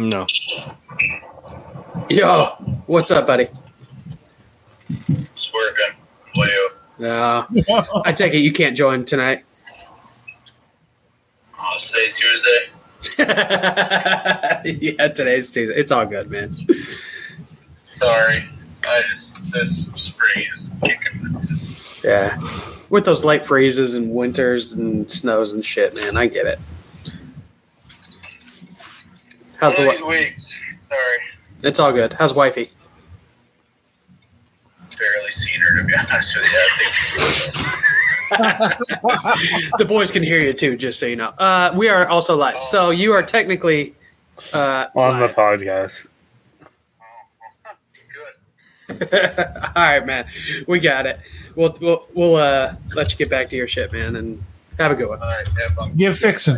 No. Yo, what's up, buddy? It's working. Leo. No, I take it you can't join tonight. Oh, I'll say Tuesday. yeah, today's Tuesday. It's all good, man. Sorry. I just, this spring is kicking. Yeah, with those light freezes and winters and snows and shit, man. I get it. How's the? one of wi- weeks. Sorry. It's all good. How's wifey? Barely seen her, to be honest with you. I think the boys can hear you too, just so you know. Uh, we are also live, so you are technically uh, On the live. podcast. good. all right, man. We got it. We'll we'll, we'll uh, let you get back to your shit, man, and have a good one. All right. Have fun. Get fixing.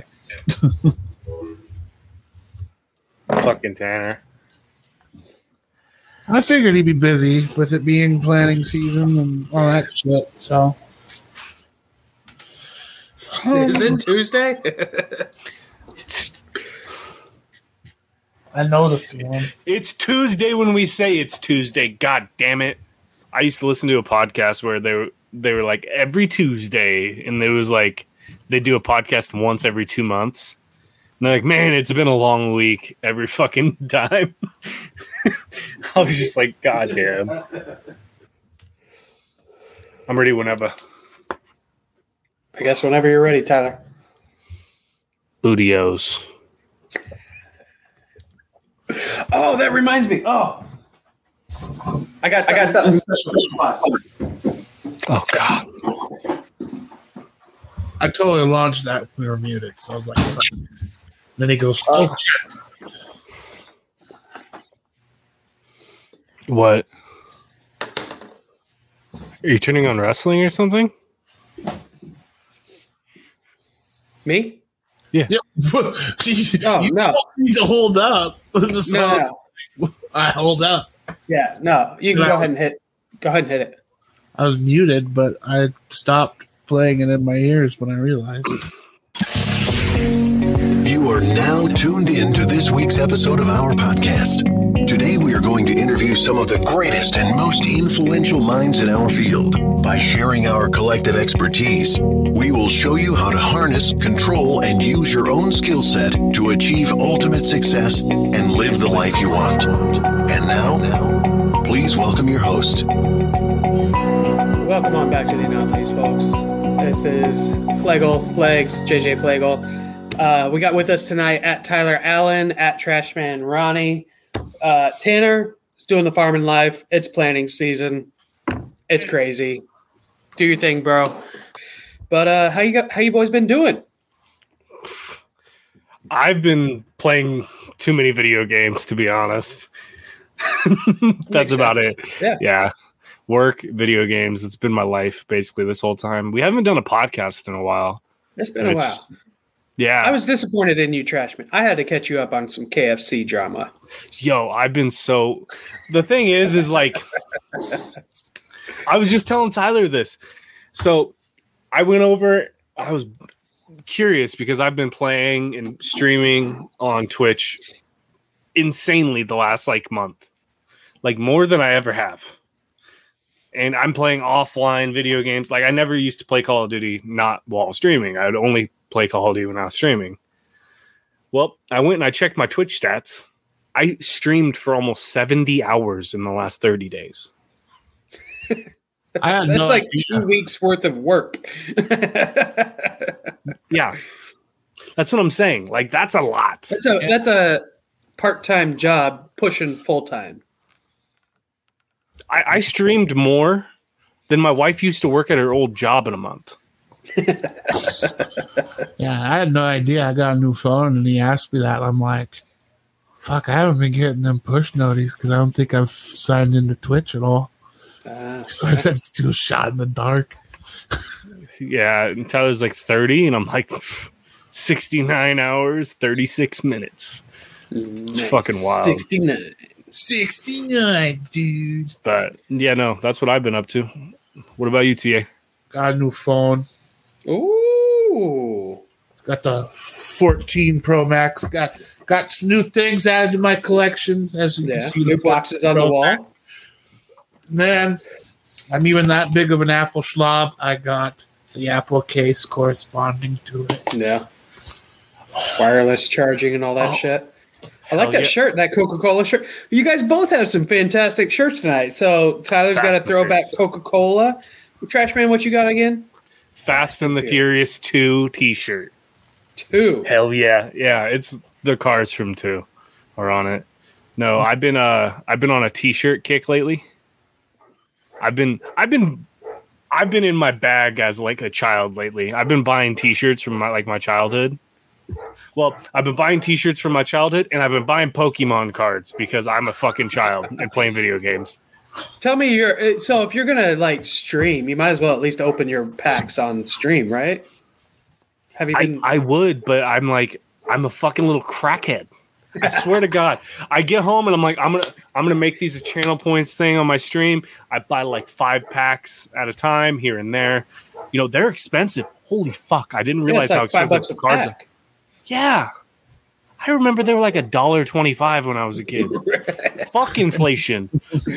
Fucking Tanner. I figured he'd be busy with it being planning season and all that shit. So Is it um, Tuesday? I know the feeling. It's Tuesday when we say it's Tuesday. God damn it. I used to listen to a podcast where they were they were like every Tuesday and it was like they do a podcast once every two months. And they're like, man, it's been a long week every fucking time. I was just like, God damn. I'm ready whenever. I guess whenever you're ready, Tyler. Bootios. Oh, that reminds me. Oh, I got I got something special. Oh God. I totally launched that when we were muted. So I was like, fuck. Then he goes, oh, uh, What? Are you turning on wrestling or something? Me? yeah. you, Oh, you no. told me to hold up. No, no. song- I hold up. Yeah, no. You can No. go ahead and hit. Go ahead and hit it. I was muted, but I stopped playing it in my ears when I realized. You are now tuned in to this week's episode of our podcast. Today, we are going to interview some of the greatest and most influential minds in our field. By sharing our collective expertise, we will show you how to harness, control, and use your own skill set to achieve ultimate success and live the life you want. And now, please welcome your host, Welcome on back to the anomalies, folks. This is Flegel, Flags, JJ Flegel. Uh, we got with us tonight at Tyler Allen, at Trashman Ronnie. Uh, Tanner is doing the farming life. It's planting season. It's crazy. Do your thing, bro. But uh, how you got? How you boys been doing? I've been playing too many video games to be honest. That's about sense. it. Yeah. Yeah. Work, video games. It's been my life basically this whole time. We haven't done a podcast in a while. It's been a while. Yeah. I was disappointed in you, Trashman. I had to catch you up on some KFC drama. yo, I've been so the thing is, is like I was just telling Tyler this. So I went over, I was curious because I've been playing and streaming on Twitch insanely the last like month, like more than I ever have. And I'm playing offline video games. Like I never used to play Call of Duty not while streaming. I would only play Call of Duty when I was streaming. Well, I went and I checked my Twitch stats. I streamed for almost 70 hours in the last 30 days. I had That's no like idea. two weeks worth of work. Yeah. That's what I'm saying. Like that's a lot. That's a that's a part time job pushing full time. I, I streamed more than my wife used to work at her old job in a month. Yeah, I had no idea. I got a new phone and he asked me that. I'm like, fuck, I haven't been getting them push notices because I don't think I've signed into Twitch at all. Uh, So I said, to do a shot in the dark. Yeah. until And Tyler's like 30, and I'm like 69 hours, 36 minutes. it's fucking wild. Sixty nine. 69, dude. But yeah, no, that's what I've been up to. What about you, TA? Got a new phone. Ooh. Got the 14 Pro Max. Got got some new things added to my collection, as you Yeah. can see. New boxes on the wall. Then I'm even that big of an Apple schlob. I got the Apple case corresponding to it. Yeah. Wireless charging and all that Oh. shit. I like that yeah. shirt, that Coca Cola shirt. You guys both have some fantastic shirts tonight. So Tyler's got a throwback Coca Cola. Trash man, what you got again? Fast and the Furious 2 t shirt. Two. Hell yeah. Yeah, it's the cars from 2 are on it. No, I've been uh I've been on a t-shirt kick lately. I've been I've been I've been in my bag as like a child lately. I've been buying t-shirts from my like my childhood. Well, I've been buying t-shirts from my childhood and I've been buying Pokemon cards because I'm a fucking child and playing video games. Tell me your uh, so if you're gonna like stream, you might as well at least open your packs on stream, right? Have you I, been? I would, but I'm like, I'm a fucking little crackhead. I swear to God. I get home and I'm like, I'm gonna I'm gonna make these a channel points thing on my stream. I buy like five packs at a time here and there. You know, they're expensive. Holy fuck. I didn't realize how like five expensive the cards are. Yeah. I remember they were like a dollar twenty-five when I was a kid. Fuck inflation.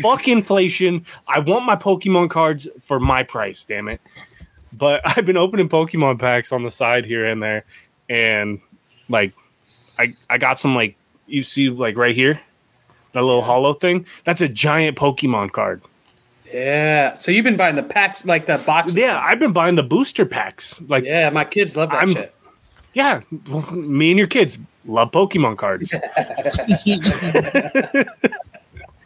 Fuck inflation. I want my Pokemon cards for my price, damn it. But I've been opening Pokemon packs on the side here and there, and like I I got some like you see like right here, that little hollow thing. That's a giant Pokemon card. Yeah. So you've been buying the packs, like the boxes. Yeah, I've been buying the booster packs. Like yeah, my kids love that I'm- shit. Well, me and your kids love Pokemon cards.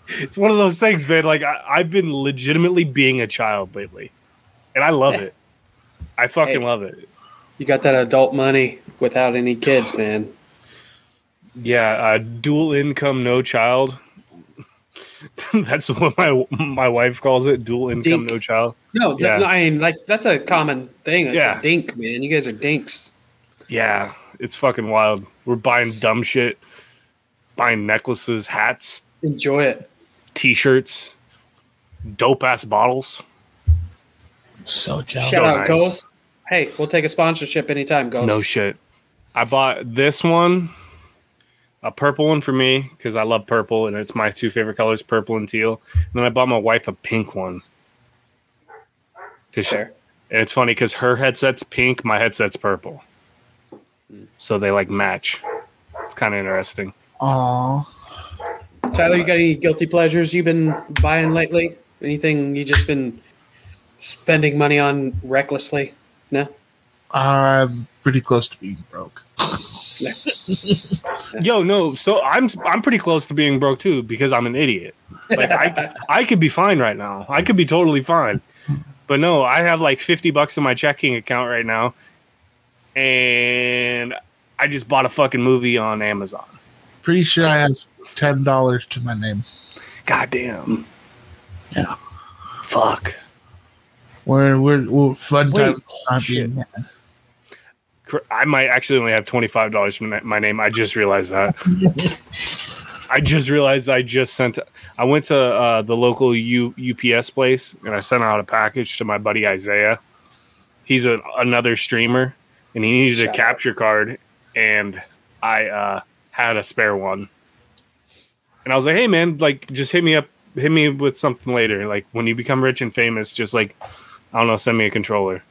it's one of those things, man. Like I, I've been legitimately being a child lately, and I love Yeah. it. I fucking Hey. love it. You got that adult money without any kids, man. Yeah, uh, dual income, no child. That's what my my wife calls it. Dual income, Dink. no child. No, th- Yeah. no, I mean, like that's a common thing. It's Yeah. a dink, man. You guys are dinks. Yeah, it's fucking wild. We're buying dumb shit, buying necklaces, hats, Enjoy it. t-shirts, dope ass bottles. So jealous. Shout So out nice. Ghost. Hey, we'll take a sponsorship anytime, Ghost. No shit. I bought this one, a purple one for me because I love purple and it's my two favorite colors, purple and teal. And then I bought my wife a pink one. 'Cause she- and it's funny because her headset's pink, my headset's purple, so they like match. It's kind of interesting. Aw. Tyler, you got any guilty pleasures you've been buying lately? Anything you just been spending money on recklessly? No. I'm pretty close to being broke. Yo, no, so I'm I'm pretty close to being broke too because I'm an idiot. Like I I could be fine right now. I could be totally fine. But no, I have like 50 bucks in my checking account right now. And I just bought a fucking movie on Amazon. Pretty sure I have ten dollars to my name. God damn. Yeah. Fuck. We're we're, we're fun Wait, time not shit. being mad. Cr- I might actually only have $25 from my name. I just realized that. I just realized I just sent. I went to uh, the local U, UPS place and I sent out a package to my buddy Isaiah. He's a, another streamer and he needed Shout a out. capture card, and I uh, had a spare one. And I was like, "Hey man, like just hit me up, hit me with something later. Like when you become rich and famous, just like I don't know, send me a controller."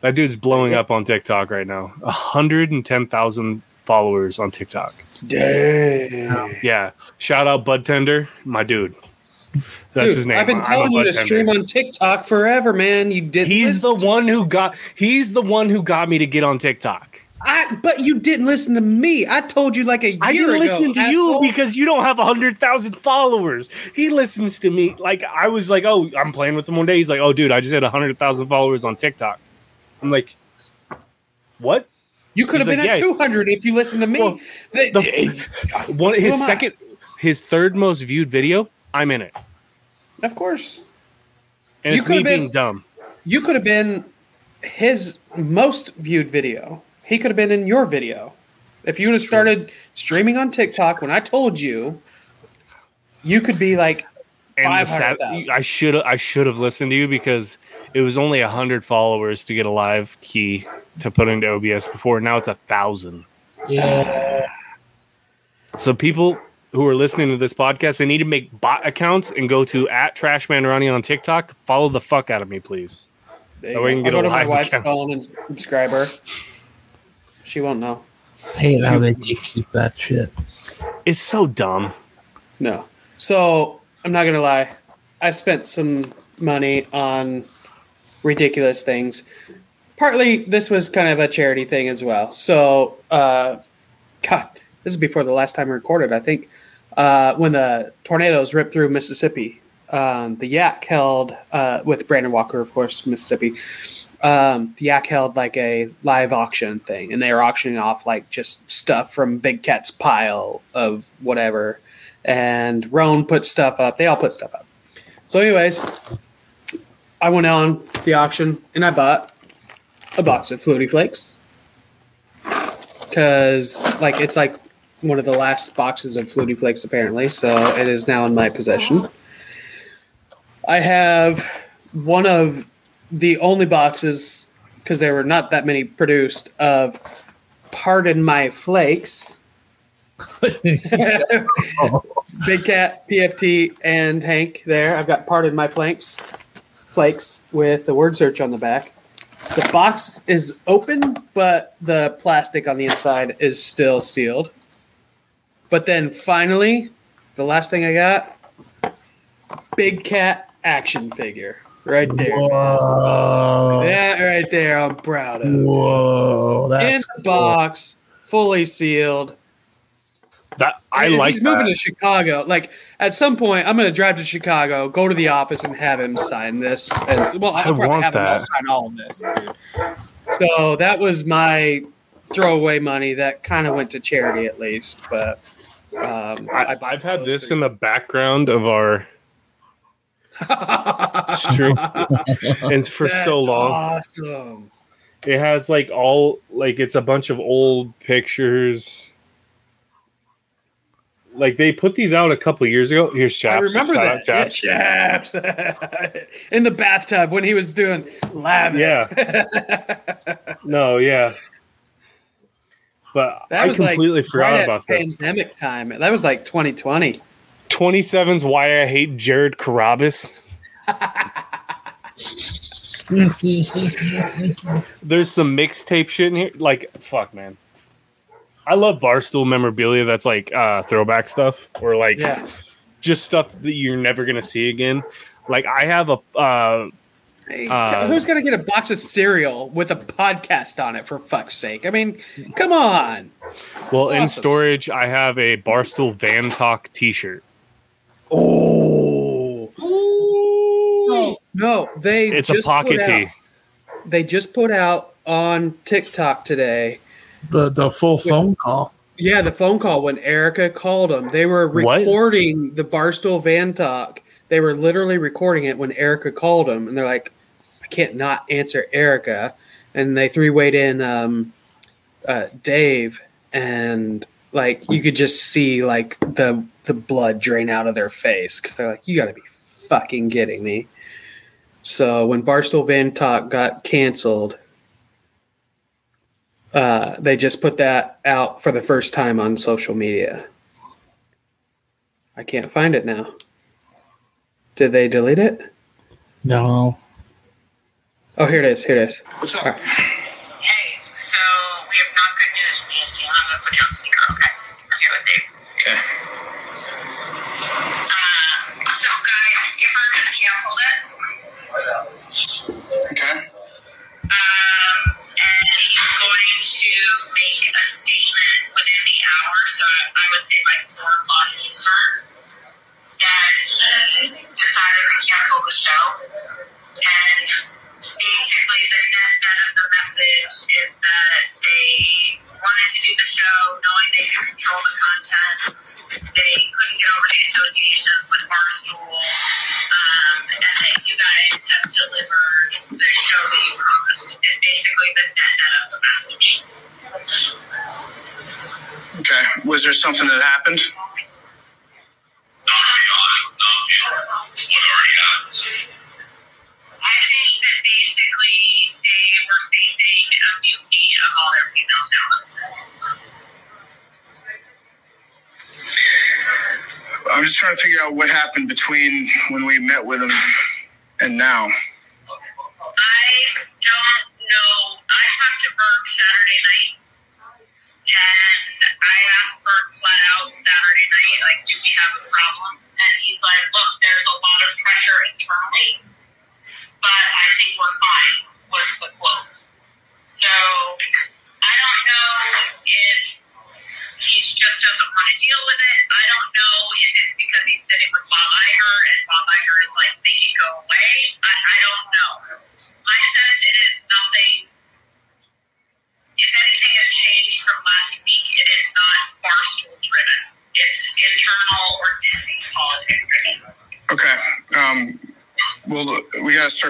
That dude's blowing up on TikTok right now. hundred and ten thousand followers on TikTok. Dang. Yeah. Shout out Bud Tender, my dude. That's Dude, his name. I've been telling you to Tender. stream on TikTok forever, man. You did. He's the one who got he's the one who got me to get on TikTok. I, but you didn't listen to me. I told you like a year I didn't ago, listen to asshole. you because you don't have a hundred thousand followers. He listens to me. Like I was like, oh, I'm playing with him one day. He's like, oh, dude, I just had a hundred thousand followers on TikTok. I'm like, what? you could have been like, at yeah. 200 if you listened to me. Well, The- The one his am I? second, his third most viewed video. I'm in it, of course, and You it's me been- being dumb. you could have been his most viewed video. He could have been in your video. If you would have started streaming on TikTok when I told you, you could be like And sad- I should I should have listened to you because it was only a hundred followers to get a live key to put into OBS before. Now it's a thousand. Yeah. So people who are listening to this podcast, they need to make bot accounts and go to at Trashman Ronnie on TikTok. Follow the fuck out of me, please. There That way you you go. can get I'll a go to my wife's account. phone and subscribe her. She won't know. I hate how they keep that shit. It's so dumb. No. So I'm not gonna lie. I've spent some money on ridiculous things. Partly this was kind of a charity thing as well. So uh God, this is before the last time we recorded, I think. Uh when the tornadoes ripped through Mississippi. Um, the Yak held uh, with Brandon Walker, of course, Mississippi. Um, Yak held like a live auction thing, and they were auctioning off like just stuff from Big Cat's pile of whatever and Rone put stuff up. They all put stuff up. So, anyways, I went on the auction and I bought a box of Flutie Flakes because, like, it's like one of the last boxes of Flutie Flakes apparently. So it is now in my possession. I have one of the only boxes because there were not that many produced of Pardon My Flakes. Big Cat, PFT, and Hank there. I've got Pardon My Flanks flakes with the word search on the back. The box is open, but the plastic on the inside is still sealed. But then finally, the last thing I got Big Cat action figure. Right there. Whoa. That right there, I'm proud of. Whoa. that's In That's the box, fully sealed. That I And like he's moving to Chicago. Like at some point, I'm going to drive to Chicago, go to the office, and have him sign this. And well, I'll I probably want have him that. sign all of this. dude. So that was my throwaway money that kind of went to charity at least. But um, I, I've had this in the background of our stream and for so long. Awesome. It has like all like it's a bunch of old pictures. Like they put these out a couple years ago. Here's Chaps. I remember Shout that. out Yeah, Chaps. Chaps. in the bathtub when he was doing lather. Yeah. No, yeah. But That I was completely like forgot right about at this. pandemic time. That was like 2020. 27's why I hate Jared Carrabis. There's some mixtape shit in here. Like, fuck, man. I love barstool memorabilia that's like uh, throwback stuff or like Yeah. just stuff that you're never gonna see again. Like I have a uh, Hey, Uh, who's gonna get a box of cereal with a podcast on it for fuck's sake? I mean, come on. well That's in awesome. storage. I have a barstool Van Talk T-shirt. Oh. No, no, they It's a just pocket tee. out- They just put out on TikTok today. the, the full phone call. Yeah, the phone call when Erika called them. They were What? recording the Barstool Van Talk. They were literally recording it when Erika called them, and they're like, "I can't not answer Erika." And they three wayed in um, uh, Dave, and like you could just see like the the blood drain out of their face because they're like, "You got to be fucking kidding me." So when Barstool Van Talk got canceled, uh, they just put that out for the first time on social media. I can't find it now. Did they delete it? No. Oh, here it is. Here it is. What's up? All right. Hey, so we have not good news from ESPN. I'm going to put you on speaker, okay? I'm here with Dave. Okay. Decided to cancel the show. And basically, the net net of the message is that they wanted to do the show knowing they could control the content. They couldn't get over the association with Barstool, um, and that you guys have delivered the show that you promised. Is basically the net net of the message. Okay. Was there something that happened? Figure out what happened between when we met with him and now.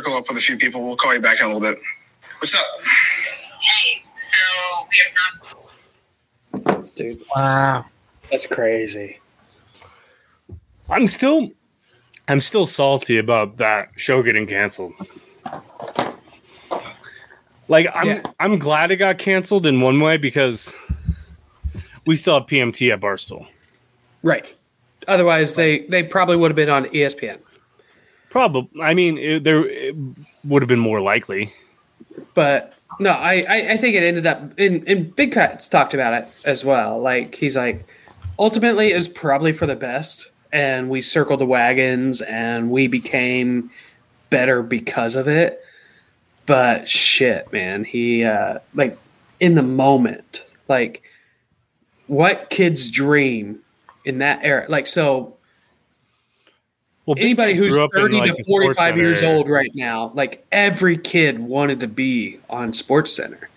Circle up with a few people. We'll call you back in a little bit. What's up? Hey, so we have not Dude, Wow. that's crazy. I'm still I'm still salty about that show getting canceled. Like I'm Yeah. I'm glad it got canceled in one way because we still have PMT at Barstool. Right. Otherwise, they they probably would have been on ESPN. Probably, I mean, it, there it would have been more likely. But no, I, I, I think it ended up in, in Big Cats talked about it as well. Like he's like, ultimately it was probably for the best, and we circled the wagons and we became better because of it. But shit, man, he uh like in the moment, like what kids dream in that era. Like so Well, anybody who's grew up in, 30 like, to 45 years old right now like every kid wanted to be on sports center.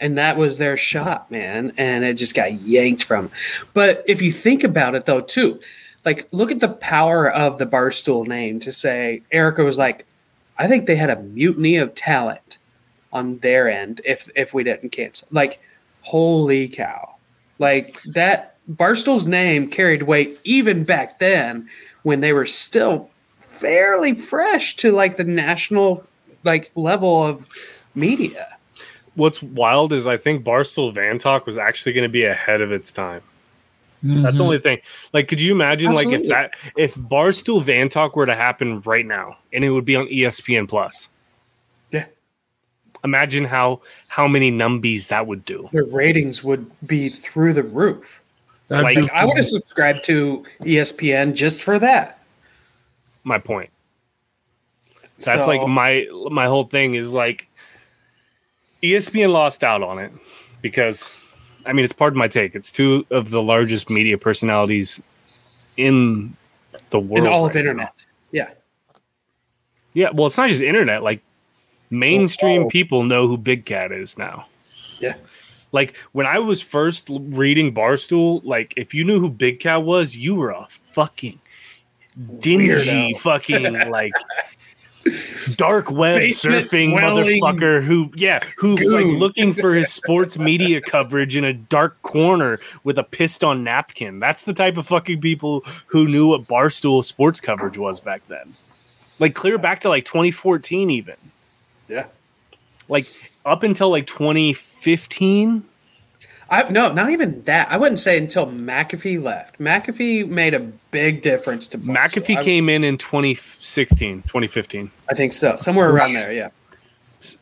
And that was their shot man. And it just got yanked from but if you think about it though too like look at the power of the barstool name to say erika was like i think they had a mutiny of talent on their end if if we didn't cancel. Like holy cow. Like that barstool's name carried weight even back then when they were still fairly fresh to like the national like level of media. What's wild is I think Barstool Van Talk was actually going to be ahead of its time. That's the Mhm. only thing. Like, could you imagine, like, if that if Barstool Van Talk were to happen right now, and it would be on E ESPN Plus? Yeah. Imagine how how many numbies that would do. Their ratings would be through the roof. That'd like, I would have subscribed to ESPN just for that. My point. That's So- like my my whole thing is like ESPN lost out on it because I mean it's part of my take. It's two of the largest media personalities in the world. in all of internet. now. Yeah. Yeah, well it's not just internet, like mainstream Oh. people know who Big Cat is now. Yeah. Like when I was first reading Barstool, like if you knew who Big Cat was, you were a fucking dingy Weirdo. fucking like dark web Basement surfing dwelling motherfucker who yeah who's like goon. looking for his sports media coverage in a dark corner with a pissed on napkin that's the type of fucking people who knew what barstool sports coverage was back then like clear back to like 2014 even Yeah. like up until like 2015 I no, not even that. I wouldn't say until McAfee left. McAfee made a big difference to Barstool. mcafee I- came in in 2016 2015 I think so. Somewhere around there, yeah.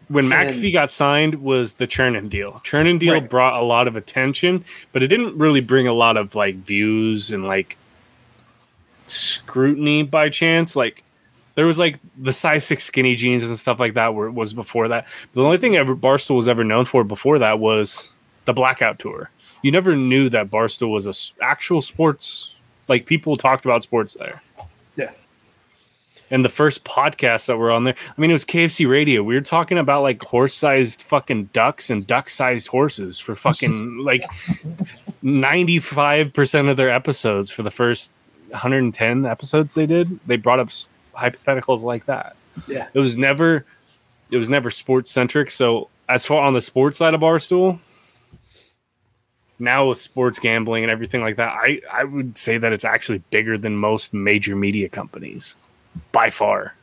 when And- McAfee got signed was the Chernin deal. Chernin deal Right. brought a lot of attention, but it didn't really bring a lot of like views and like scrutiny by chance. Like there was like the size six skinny jeans and stuff like that were was before that. the only thing ever Barstool was ever known for before that was the blackout tour. You never knew that Barstool was a s- actual sports like people talked about sports there. Yeah. And the first podcasts that were on there, I mean, it was KFC Radio. We were talking about like horse sized fucking ducks and duck sized horses for fucking like 95% of their episodes for the first 110 episodes they did. They brought up hypotheticals like that. Yeah. It was never, it was never sports centric. So, as far on the sports side of Barstool, now with sports gambling and everything like that, I, I would say that it's actually bigger than most major media companies by far.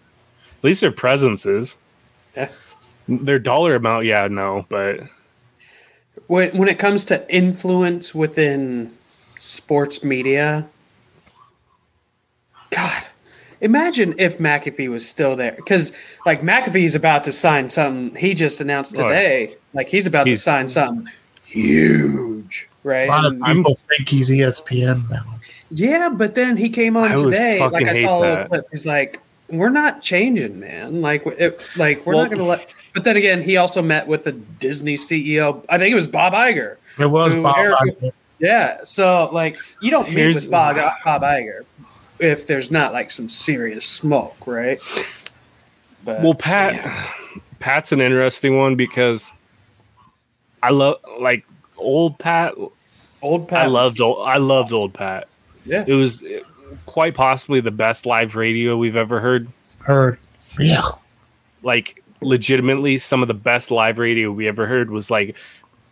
At least their presence is. Yeah. Their dollar amount, yeah, no, but when when it comes to influence within sports media, God, imagine if McAfee was still there. Because, like, McAfee is about to sign something. He just announced Right. today. Like, he's about to sign something huge, right? A right? lot of people think he's ESPN now. yeah, but then he came on I today. Like, I saw a little clip. He's like, we're not changing, man. Like, it, like we're Well- not going to let. But then again, he also met with the Disney CEO. I think it was Bob Iger. It was Bob. Iger. Yeah, so like you don't meet Here's- with Bob, Bob Iger if there's not like some serious smoke, right? But Well, Pat, Pat's an interesting one because I love like old Pat. old Pat, I loved old. I loved old Pat. Yeah, It was eh, quite possibly the best live radio we've ever heard. Heard. Yeah. Like legitimately, some of the best live radio we ever heard was like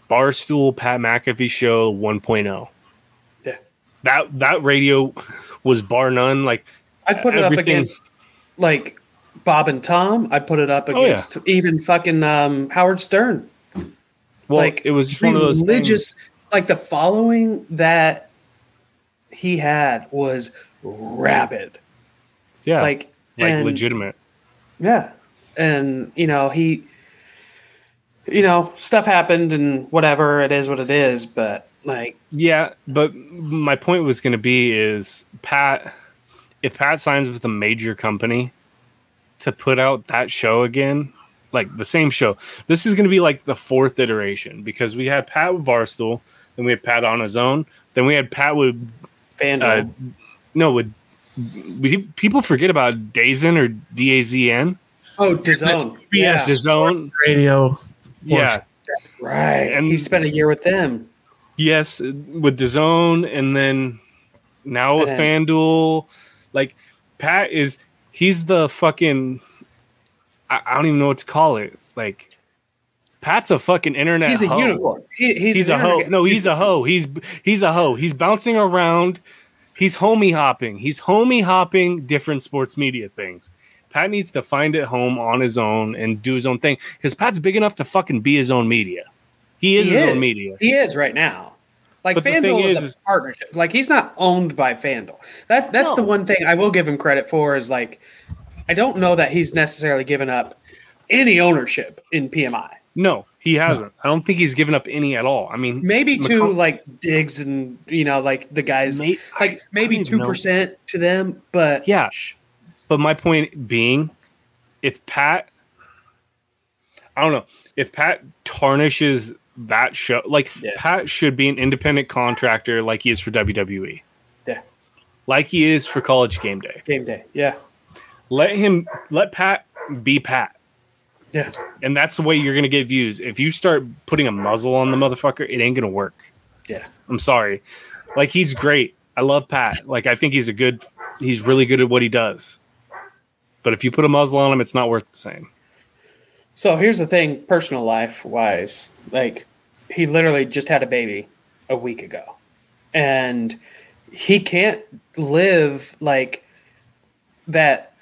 Barstool Pat McAfee Show 1.0. Yeah. That that radio was bar none. Like I'd put it up against like Bob and Tom. I'd put it up Oh, yeah. against even fucking um, Howard Stern. well, like it was just one of those religious. things. Like the following that he had was rabid. Yeah, Like like and- legitimate. Yeah. And, you know, he, you know, stuff happened and whatever, it is what it is. But, like, Yeah, but my point was going to be is Pat, if Pat signs with a major company to put out that show again, like the same show, this is going to be like the fourth iteration because we had Pat with Barstool, then we had Pat on his own, then we had Pat with FanDuel. uh, no with we, people forget about Dazen or D A Z N, oh, DAZN. Yeah. CBS. the zone. Radio. Yeah, Right. And- And he spent a year with them. Yes, with the zone, and then now with And FanDuel. Like Pat is, he's the fucking. I, I don't even know what to call it. Like Pat's a fucking internet. He's a hoe. unicorn. He, he's He's, a hoe. No, he's a hoe. He's he's a hoe. He's bouncing around. He's homie hopping. He's homie hopping different sports media things. Pat needs to find it home on his own and do his own thing because Pat's big enough to fucking be his own media. He is He his is. own media. He is right now. Like But FanDuel is, is- a partnership. Like he's not owned by FanDuel. That that's the one thing I will give him credit for is like I don't know that he's necessarily given up any ownership in PMI. No, he hasn't. I don't think he's given up any at all. I mean, Maybe to like Diggs and you know like the guys May- like I maybe two percent to them, but Yeah. But my point being, if Pat, I don't know, if Pat tarnishes that show, like Yeah. Pat should be an independent contractor like he is for WWE, Yeah, like he is for College Game Day. game day. Yeah, Let him, let Pat be Pat. yeah, And that's the way you're going to get views. If you start putting a muzzle on the motherfucker, it ain't going to work. yeah. I'm sorry. Like he's great. I love Pat. Like I think he's a good he's really good at what he does. But if you put a muzzle on him, it's not worth the same. So here's the thing, personal life wise, like he literally just had a baby a week ago, and he can't live like that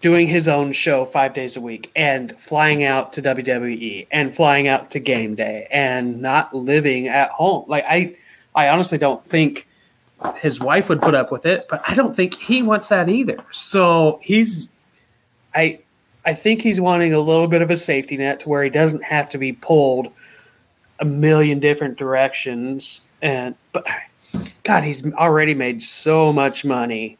doing his own show five days a week and flying out to WWE and flying out to game day and not living at home. Like I I honestly don't think his wife would put up with it, but I don't think he wants that either. So he's I I think he's wanting a little bit of a safety net to where he doesn't have to be pulled a million different directions and but god he's already made so much money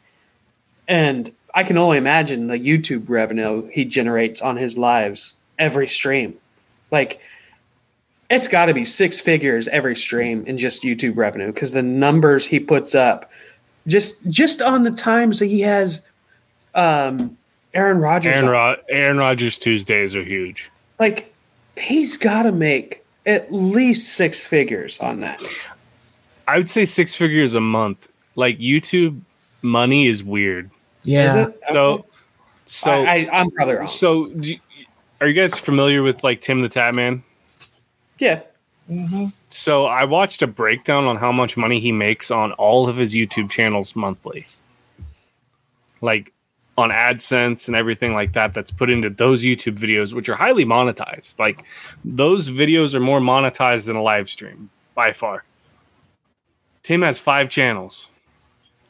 and I can only imagine the YouTube revenue he generates on his lives every stream. Like it's got to be six figures every stream in just YouTube revenue because the numbers he puts up just just on the times that he has um Aaron Rodgers Aaron, on. Rod- Aaron Rodgers Tuesdays are huge. like he's got to make at least six figures on that. I would say six figures a month. Like YouTube money is weird. Yeah. Is it? So, Okay. so, I, I, I'm probably wrong. so, do you- are you guys familiar with like Tim the Tatman? yeah, mm-hmm. So I watched a breakdown on how much money he makes on all of his YouTube channels monthly. Like on AdSense and everything like that that's put into those YouTube videos which are highly monetized. Like those videos are more monetized than a live stream by far. Tim has 5 channels.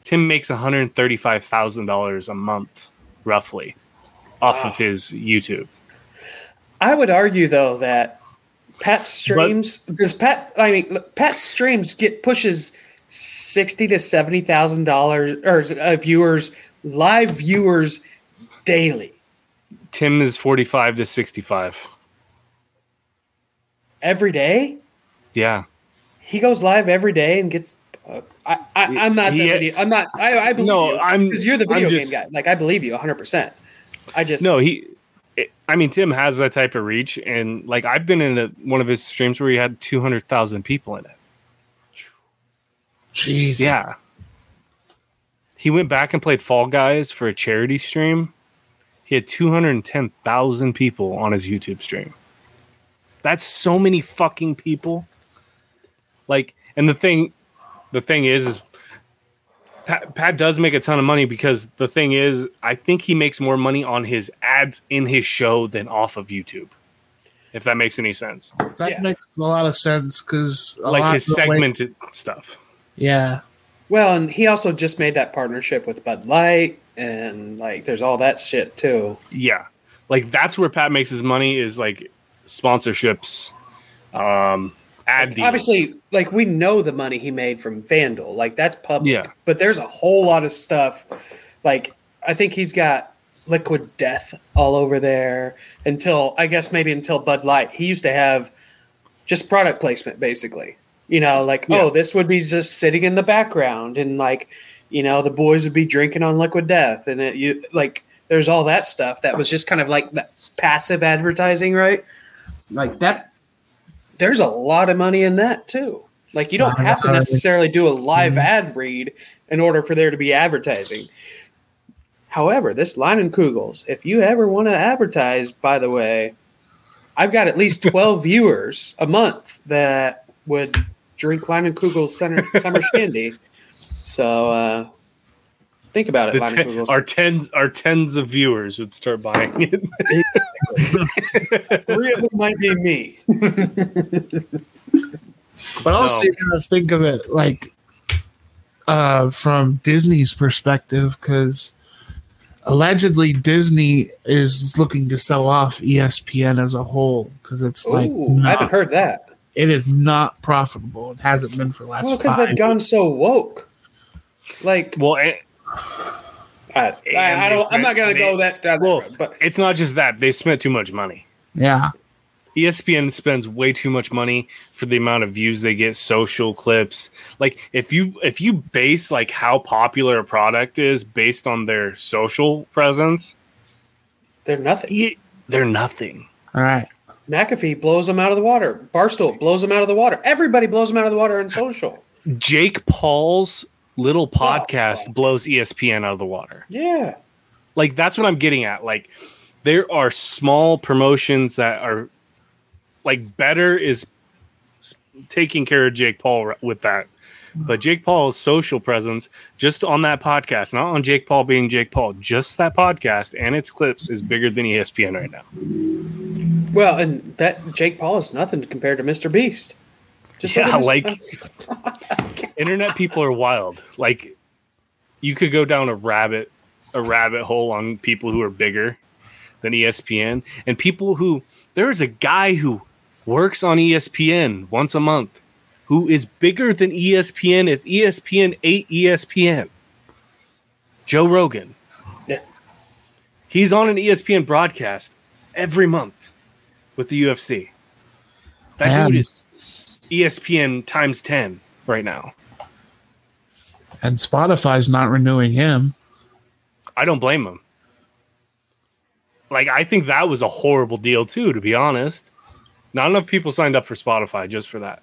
Tim makes one hundred thirty-five thousand dollars a month, roughly, off of his YouTube. I would argue though that Pat streams does Pat I mean Pat streams get pushes sixty to seventy thousand dollars or uh, viewers live viewers daily Tim is forty-five to sixty-five. every day. Yeah, He goes live every day and gets. Uh, I, I I'm not the He- video. I'm not. I, I believe No, you I'm- because you're the video just- game guy. Like I believe you 100. percent I just no, he. I mean, Tim has that type of reach, and like I've been in a, one of his streams where he had two hundred thousand people in it. Jeez. Yeah. He went back and played Fall Guys for a charity stream. He had 210,000 people on his YouTube stream. That's so many fucking people. Like, and the thing, the thing is, is Pat, Pat does make a ton of money because the thing is, I think he makes more money on his ads in his show than off of YouTube. If that makes any sense, That Yeah. makes a lot of sense because like his segmented stuff. yeah. Well, and he also just made that partnership with Bud Light, and like there's all that shit too. Yeah. Like that's where Pat makes his money is like sponsorships, um, ad deals. Obviously, like we know the money he made from FanDuel, like that's public. Yeah. But there's a whole lot of stuff. Like I think he's got Liquid Death all over there until I guess maybe until Bud Light. He used to have just product placement basically. You know, like oh, Yeah. oh, this would be just sitting in the background, and like you know the boys would be drinking on Liquid Death, and it you like there's all that stuff that was just kind of like passive advertising, right? Like that. There's a lot of money in that too. Like you don't have to necessarily do a live mm-hmm. ad read in order for there to be advertising. However, this Leinenkugel's, if you ever want to advertise, by the way, I've got at least 12 viewers a month that would drink Leinenkugel's summer, summer shandy. So uh, think about it, The ten- Kugels. our tens our tens of viewers would start buying it. Three of them might be me. But also, No. you gotta think of it like uh, from Disney's perspective, because allegedly Disney is looking to sell off ESPN as a whole because it's like Ooh, I haven't heard that. It is not profitable. It hasn't been for the last Well, because they've gone so woke. Like, well, and, I, I, I And don't, I'm not going to they- go that down this well, road, but it's not just that they spent too much money. yeah, ESPN spends way too much money for the amount of views they get, social clips. Like if you if you base like how popular a product is based on their social presence, they're nothing. y- they're nothing. all right. McAfee blows them out of the water. Barstool blows them out of the water. Everybody blows them out of the water in social. Jake Paul's little Oh, podcast blows E ESPN out of the water. Yeah. like that's what I'm getting at. Like there are small promotions that are like better is taking care of Jake Paul with that. But Jake Paul's social presence just on that podcast, not on Jake Paul being Jake Paul, just that podcast and its clips is bigger than ESPN right now. Well, and that Jake Paul is nothing compared to Mr. Beast. Just Yeah, look at his- like- Internet people are wild. Like you could go down a rabbit a rabbit hole on people who are bigger than ESPN and people who there's a guy who works on ESPN once a month who is bigger than ESPN if ESPN ate ESPN. Joe Rogan. Yeah. He's on an ESPN broadcast every month with the UFC. That Damn. dude is ESPN times 10 right now. And Spotify's not renewing him. I don't blame him. Like, I think that was a horrible deal, too, to be honest. Not enough people signed up for Spotify just for that.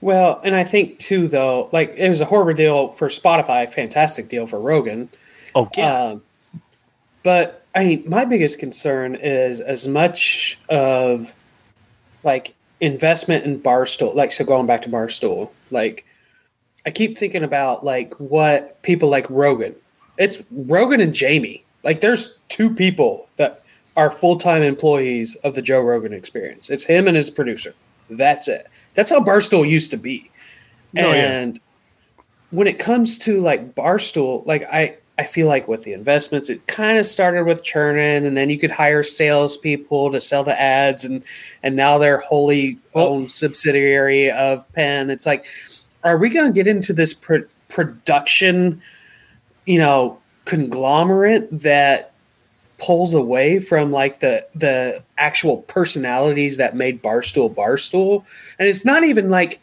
Well, and I think too, though, like it was a horrible deal for Spotify, fantastic deal for Rogan. Oh, yeah. Um, but I mean, my biggest concern is as much of like investment in Barstool, like so going back to Barstool, like I keep thinking about like what people like Rogan. It's Rogan and Jamie. Like there's two people that are full time employees of the Joe Rogan experience. It's him and his producer. That's it. That's how Barstool used to be. Oh, yeah. and when it comes to like Barstool, like I I feel like with the investments, it kind of started with churning, and then you could hire salespeople to sell the ads, and and now they're wholly owned subsidiary of Penn. It's like, are we going to get into this pro- production, you know, conglomerate that pulls away from like the the actual personalities that made Barstool Barstool? And it's not even like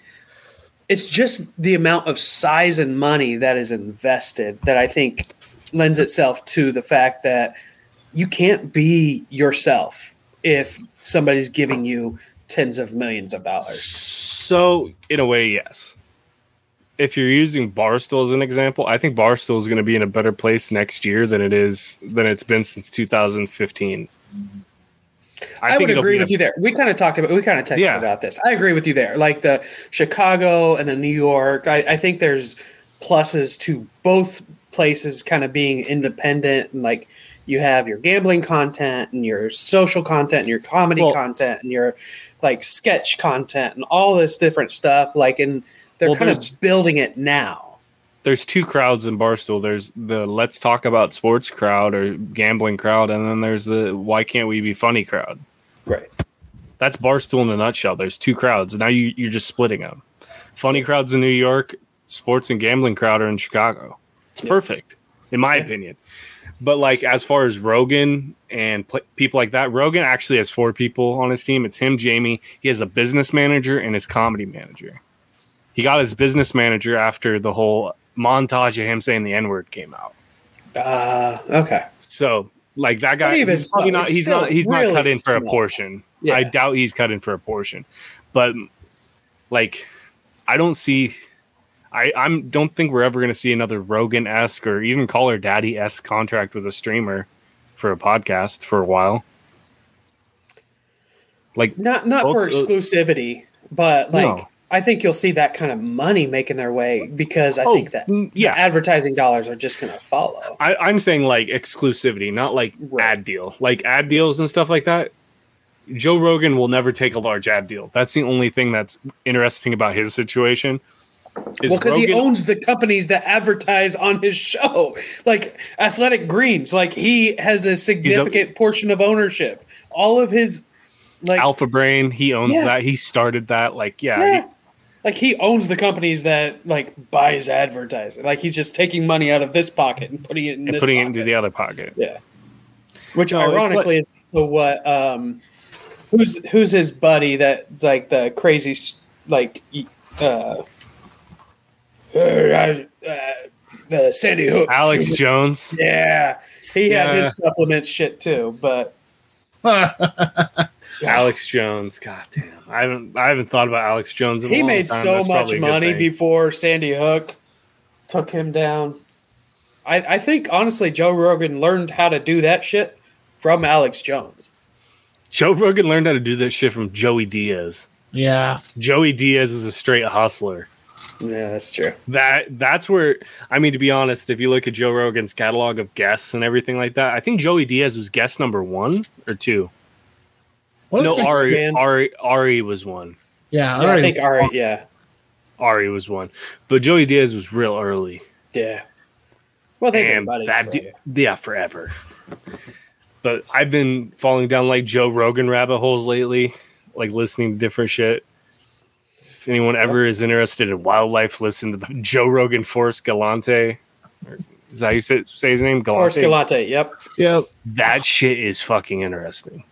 it's just the amount of size and money that is invested that I think lends itself to the fact that you can't be yourself if somebody's giving you tens of millions of dollars. So, in a way, yes. If you're using Barstool as an example, I think Barstool is going to be in a better place next year than it is than it's been since 2015. I, think would agree with a- you there. We kind of talked about, we kind of texted Yeah. about this. I agree with you there. Like the Chicago and the New York, I, I think there's pluses to both places kind of being independent and like you have your gambling content and your social content and your comedy Well- content and your like sketch content and all this different stuff. Like, and they're Well, kind of building it now. There's two crowds in Barstool. There's the let's talk about sports crowd or gambling crowd, and then there's the why can't we be funny crowd. Right. That's Barstool in a nutshell. There's two crowds. Now you, you're just splitting them. Funny crowds in New York, sports and gambling crowd are in Chicago. It's perfect, in my Yeah. opinion. But like as far as Rogan and pl- people like that, Rogan actually has four people on his team. It's him, Jamie. He has a business manager and his comedy manager. He got his business manager after the whole montage of him saying the N word came out. Uh, okay. So like that guy, even he's probably not. He's not. He's not really cut in for a portion. Yeah. I doubt he's cut in for a portion. But like, I don't see. I I'm don't think we're ever going to see another Rogan esque or even Call Her Daddy esque contract with a streamer for a podcast for a while. Like Not not for Both- uh, exclusivity, but like No. I think you'll see that kind of money making their way because I Oh, think that yeah. advertising dollars are just going to follow. I, I'm saying like exclusivity, not like Right. ad deal, like ad deals and stuff like that. Joe Rogan will never take a large ad deal. That's the only thing that's interesting about his situation. Is well, because he owns the companies that advertise on his show, like Athletic Greens. Like he has a significant portion of ownership. All of his, like, Alpha Brain, he owns Yeah. that. He started that. Like, yeah, yeah, like he owns the companies that like buys advertising. Like he's just taking money out of this pocket and putting it in and this putting it into the other pocket. Yeah. Which No, ironically is what um who's who's his buddy that's like the crazy like uh, uh, uh the Sandy Hook Alex Jones. Yeah. He had his Yeah. supplements shit too, but Alex Jones. God damn. I haven't I haven't thought about Alex Jones in a he long made time. so That's much probably a good money before Sandy Hook took him down. I, I think honestly Joe Rogan learned how to do that shit from Alex Jones. Joe Rogan learned how to do that shit from Joey Diaz. Yeah. Joey Diaz is a straight hustler. Yeah, that's true. that that's where I mean to be honest, if you look at Joe Rogan's catalog of guests and everything like that, I think Joey Diaz was guest number one or two. What's no, the- Ari, man? Ari Ari was one. yeah, Yeah, all I think all right, yeah. Ari was one, but Joey Diaz was real early, Yeah. Well, they've been and buddies that for du- yeah forever. But I've been falling down like Joe Rogan rabbit holes lately, like listening to different shit. If anyone ever is interested in wildlife, listen to the Joe Rogan Forrest Galante. Is that how you say, say his name? Forrest Galante, yep. Yep. That shit is fucking interesting.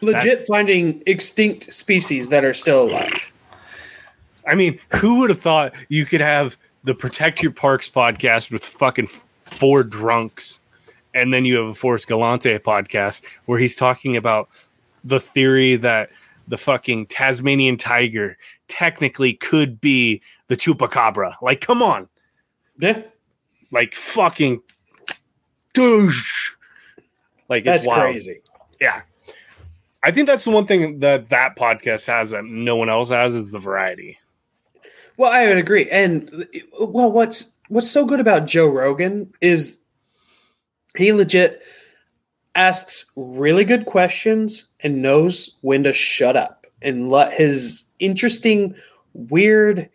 Legit finding extinct species that are still alive. I mean, who would have thought you could have the Protect Your Parks podcast with fucking four drunks, and then you have a Forrest Galante podcast where he's talking about the theory that the fucking Tasmanian tiger technically could be the chupacabra. Like, come on, Yeah. like fucking douche. Like, That's it's wild. crazy. Yeah. I think that's the one thing that that podcast has that no one else has is the variety. Well, I would agree. And well, what's what's so good about Joe Rogan is he legit asks really good questions and knows when to shut up and let his interesting, weird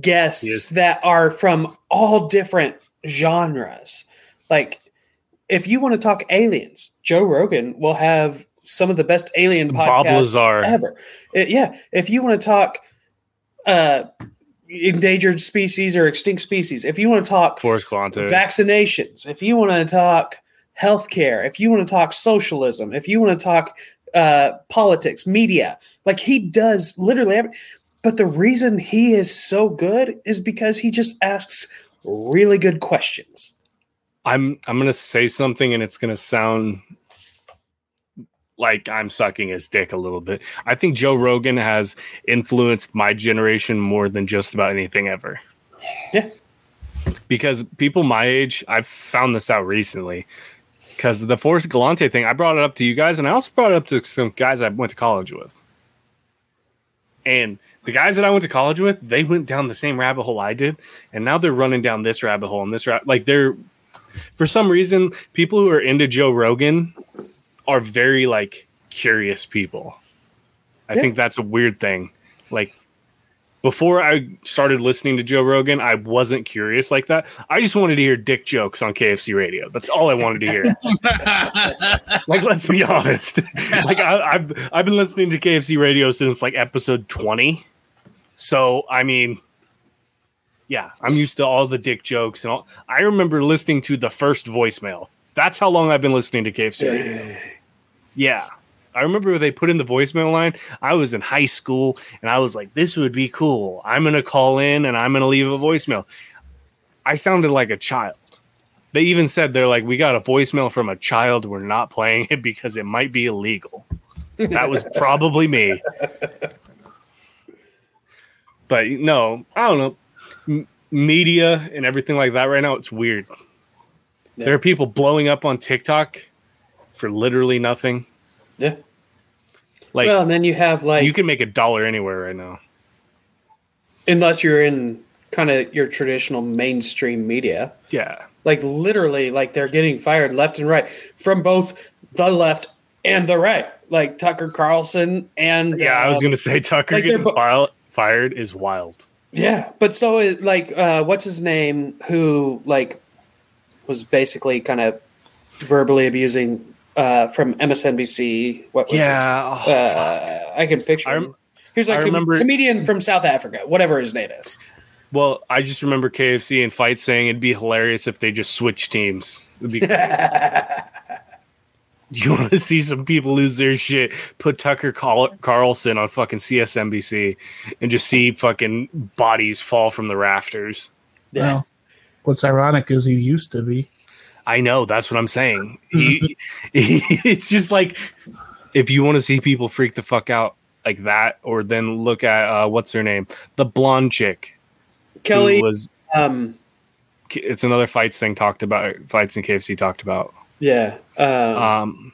guests Yes. that are from all different genres. Like, if you want to talk aliens, Joe Rogan will have some of the best alien podcasts ever. Uh, yeah, if you want to talk uh, endangered species or extinct species, if you want to talk vaccinations, if you want to talk healthcare, if you want to talk socialism, if you want to talk uh, politics, media, like he does literally every. But the reason he is so good is because he just asks really good questions. I'm I'm gonna say something and it's gonna sound like I'm sucking his dick a little bit. I think Joe Rogan has influenced my generation more than just about anything ever. Yeah. Because people my age, I've found this out recently. Because the Forrest Galante thing, I brought it up to you guys, and I also brought it up to some guys I went to college with. And the guys that I went to college with, they went down the same rabbit hole I did, and now they're running down this rabbit hole and this rabbit. Like they're, for some reason, people who are into Joe Rogan are very like curious people. I Yeah. think that's a weird thing. Like before I started listening to Joe Rogan, I wasn't curious like that. I just wanted to hear dick jokes on KFC radio. That's all I wanted to hear. like, let's be honest. like, I, I've I've been listening to KFC radio since like episode twenty. So, I mean, yeah, I'm used to all the dick jokes and all. I remember listening to the first voicemail. That's how long I've been listening to KFC radio. Yeah. I remember they put in the voicemail line. I was in high school and I was like, this would be cool. I'm going to call in and I'm going to leave a voicemail. I sounded like a child. They even said they're like, we got a voicemail from a child. We're not playing it because it might be illegal. That was probably me. But no, I don't know. M- media and everything like that right now, it's weird. Yeah. There are people blowing up on TikTok for literally nothing. Yeah. Like well, and then you have like, you can make a dollar anywhere right now. unless you're in kind of your traditional mainstream media, Yeah. like literally, like they're getting fired left and right from both the left and the right. Like Tucker Carlson and Yeah, I was um, gonna say Tucker like getting bo- fired is wild. Yeah, but so it, like uh, what's his name who like was basically kind of verbally abusing uh, from MSNBC. What was his- Yeah. oh, uh, I can picture. I him. rem- He's like I a remember- comedian from South Africa, whatever his name is. Well, I just remember KFC and Fight saying it'd be hilarious if they just switched teams. It'd be you want to see some people lose their shit? Put Tucker Carl- Carlson on fucking CSNBC and just see fucking bodies fall from the rafters. Well, what's ironic is he used to be. I know that's what I'm saying. He, it's just like if you want to see people freak the fuck out like that, or then look at uh, what's her name, the blonde chick Kelly, was. um, It's another Feits thing talked about. Feits in KFC talked about. yeah, um, Um,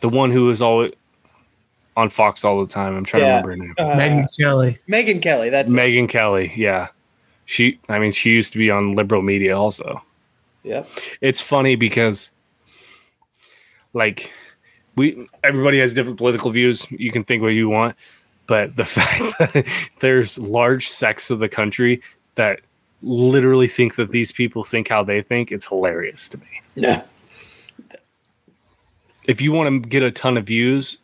the one who was always on Fox all the time. I'm trying Yeah. to remember her name. uh, Megyn Kelly. Megyn Kelly. That's it. Megyn Kelly. Yeah, she. I mean, she used to be on liberal media also. Yep. it's funny because like we everybody has different political views you can think what you want but the fact that there's large sects of the country that literally think that these people think how they think it's hilarious to me Yeah. if you want to get a ton of views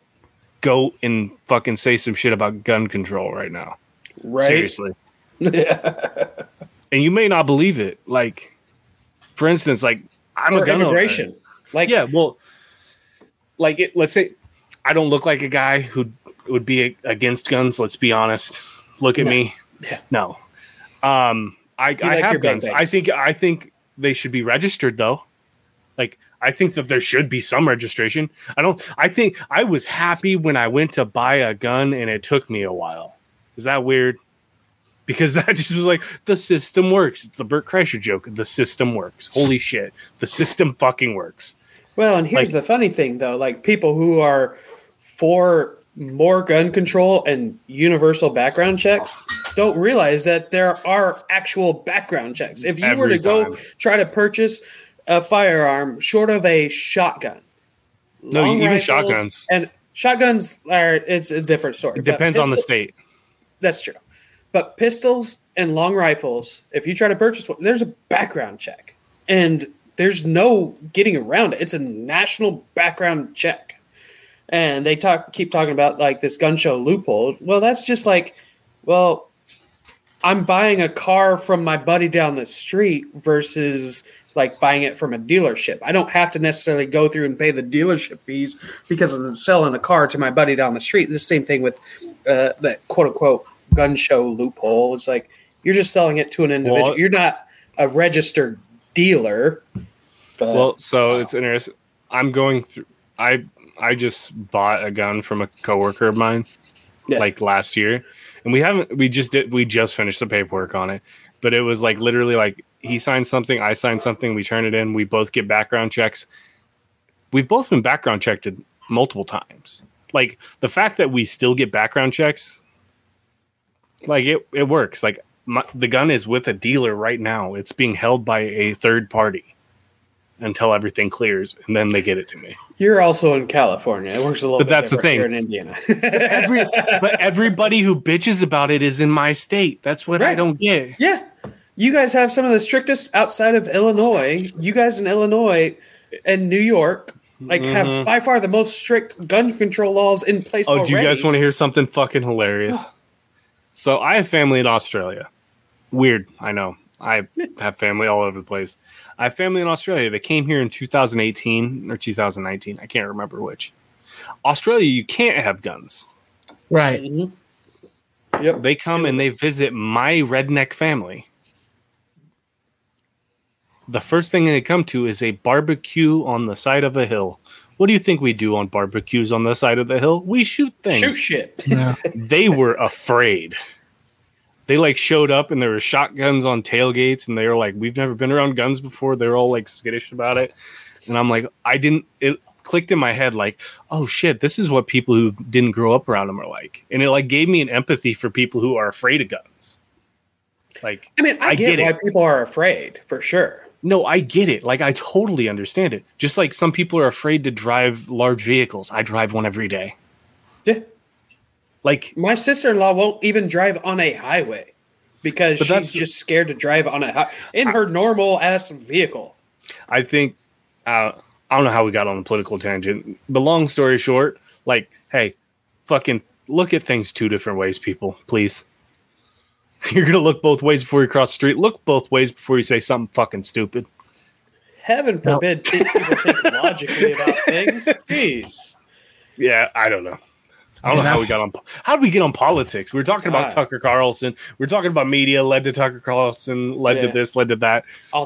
go and fucking say some shit about gun control right now Right. seriously Yeah. and you may not believe it like for instance like i'm Or a gun owner. immigration. Like yeah well like it, let's say i don't look like a guy who would be against guns let's be honest. Look at No. me. Yeah. no. Um i, I like have guns. I think i think they should be registered though. Like i think that there should be some registration. I don't i think i was happy when i went to buy a gun and it took me a while. Is that weird because that just was like the system works. It's the Bert Kreischer joke. The system works. Holy shit, the system fucking works. Well, and here's Like- the funny thing though, like people who are for more gun control and universal background checks don't realize that there are actual background checks. If you were to go try to purchase a firearm short of a shotgun, No, even shotguns. and shotguns are it's a different story. It depends on the state. That's true. But pistols and long rifles, if you try to purchase one, there's a background check, and there's no getting around it. It's a national background check, and they talk keep talking about like this gun show loophole. Well, that's just like, well, I'm buying a car from my buddy down the street versus like buying it from a dealership. I don't have to necessarily go through and pay the dealership fees because I'm selling a car to my buddy down the street. The same thing with uh, that quote unquote gun show loophole. It's like you're just selling it to an individual. Well- you're not a registered dealer. But Well, so it's interesting. I'm going through. I I just bought a gun from a coworker of mine, Yeah. like last year, and we haven't. We just did. We just finished the paperwork on it, but it was like literally like he signed something, I signed something, we turn it in, we both get background checks. We've both been background checked multiple times. Like the fact that we still get background checks, like it it works. Like my, the gun is with a dealer right now. It's being held by a third party until everything clears, and then they get it to me. you're also in California. It works a little But bit that's the thing. here in Indiana. Every, but everybody who bitches about it is in my state. That's what I don't get. Yeah. You guys have some of the strictest outside of Illinois. You guys in Illinois and New York like Mhm. have by far the most strict gun control laws in place Oh, already. do you guys want to hear something fucking hilarious? So I have family in Australia. Weird, I know. I have family all over the place. I have family in Australia. They came here in 2018 or 2019. I can't remember which. Australia, you can't have guns. Right. Mhm. Yep. They come and they visit my redneck family. The first thing they come to is a barbecue on the side of a hill. What do you think we do on barbecues on the side of the hill? We shoot things. Shoot shit. Yeah. they were afraid. They like showed up and there were shotguns on tailgates and they were like, We've never been around guns before. They're all like skittish about it. And I'm like, I didn't it clicked in my head like, oh shit, this is what people who didn't grow up around them are like. And it like gave me an empathy for people who are afraid of guns. Like I mean, I, I get, get why it. people are afraid for sure. No, I get it. Like I totally understand it. Just like some people are afraid to drive large vehicles. I drive one every day. Yeah. Like My sister in law won't even drive on a highway because But that's- she's just scared to drive on a hi- in her normal ass vehicle. I think uh, I don't know how we got on the political tangent. But long story short, like, hey, fucking look at things two different ways, people. Please, you're gonna look both ways before you cross the street. Look both ways before you say something fucking stupid. Heaven forbid pe- people think logically about things. Jeez. Yeah, I don't know. I don't know how we got on. How did we get on politics? We were talking about Ah. Tucker Carlson. We are talking about media led to Tucker Carlson, led to this, led to that.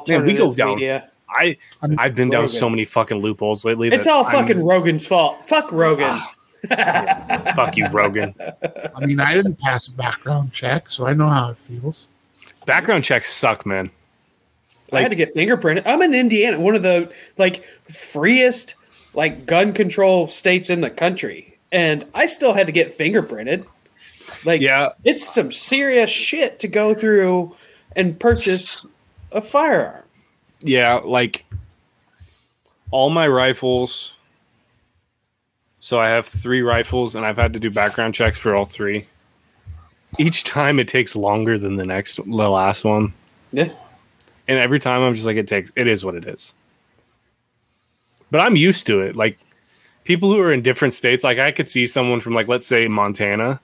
Man, we go down. media. I I've been down so many fucking loopholes lately. It's that all I'm- fucking Rogan's fault. Fuck Rogan. Fuck you, Rogan. I mean, I didn't pass a background check, so I know how it feels. Background checks suck, man. I had to get fingerprinted. I'm in Indiana, one of the like freest like gun control states in the country, and I still had to get fingerprinted. Like, Yeah, it's some serious shit to go through and purchase a firearm. yeah, like all my rifles. So I have three rifles, and I've had to do background checks for all three. Each time it takes longer than the next, the last one, Yeah. and every time I'm just like, it takes. It is what it is. But I'm used to it. Like people who are in different states, like I could see someone from like let's say Montana,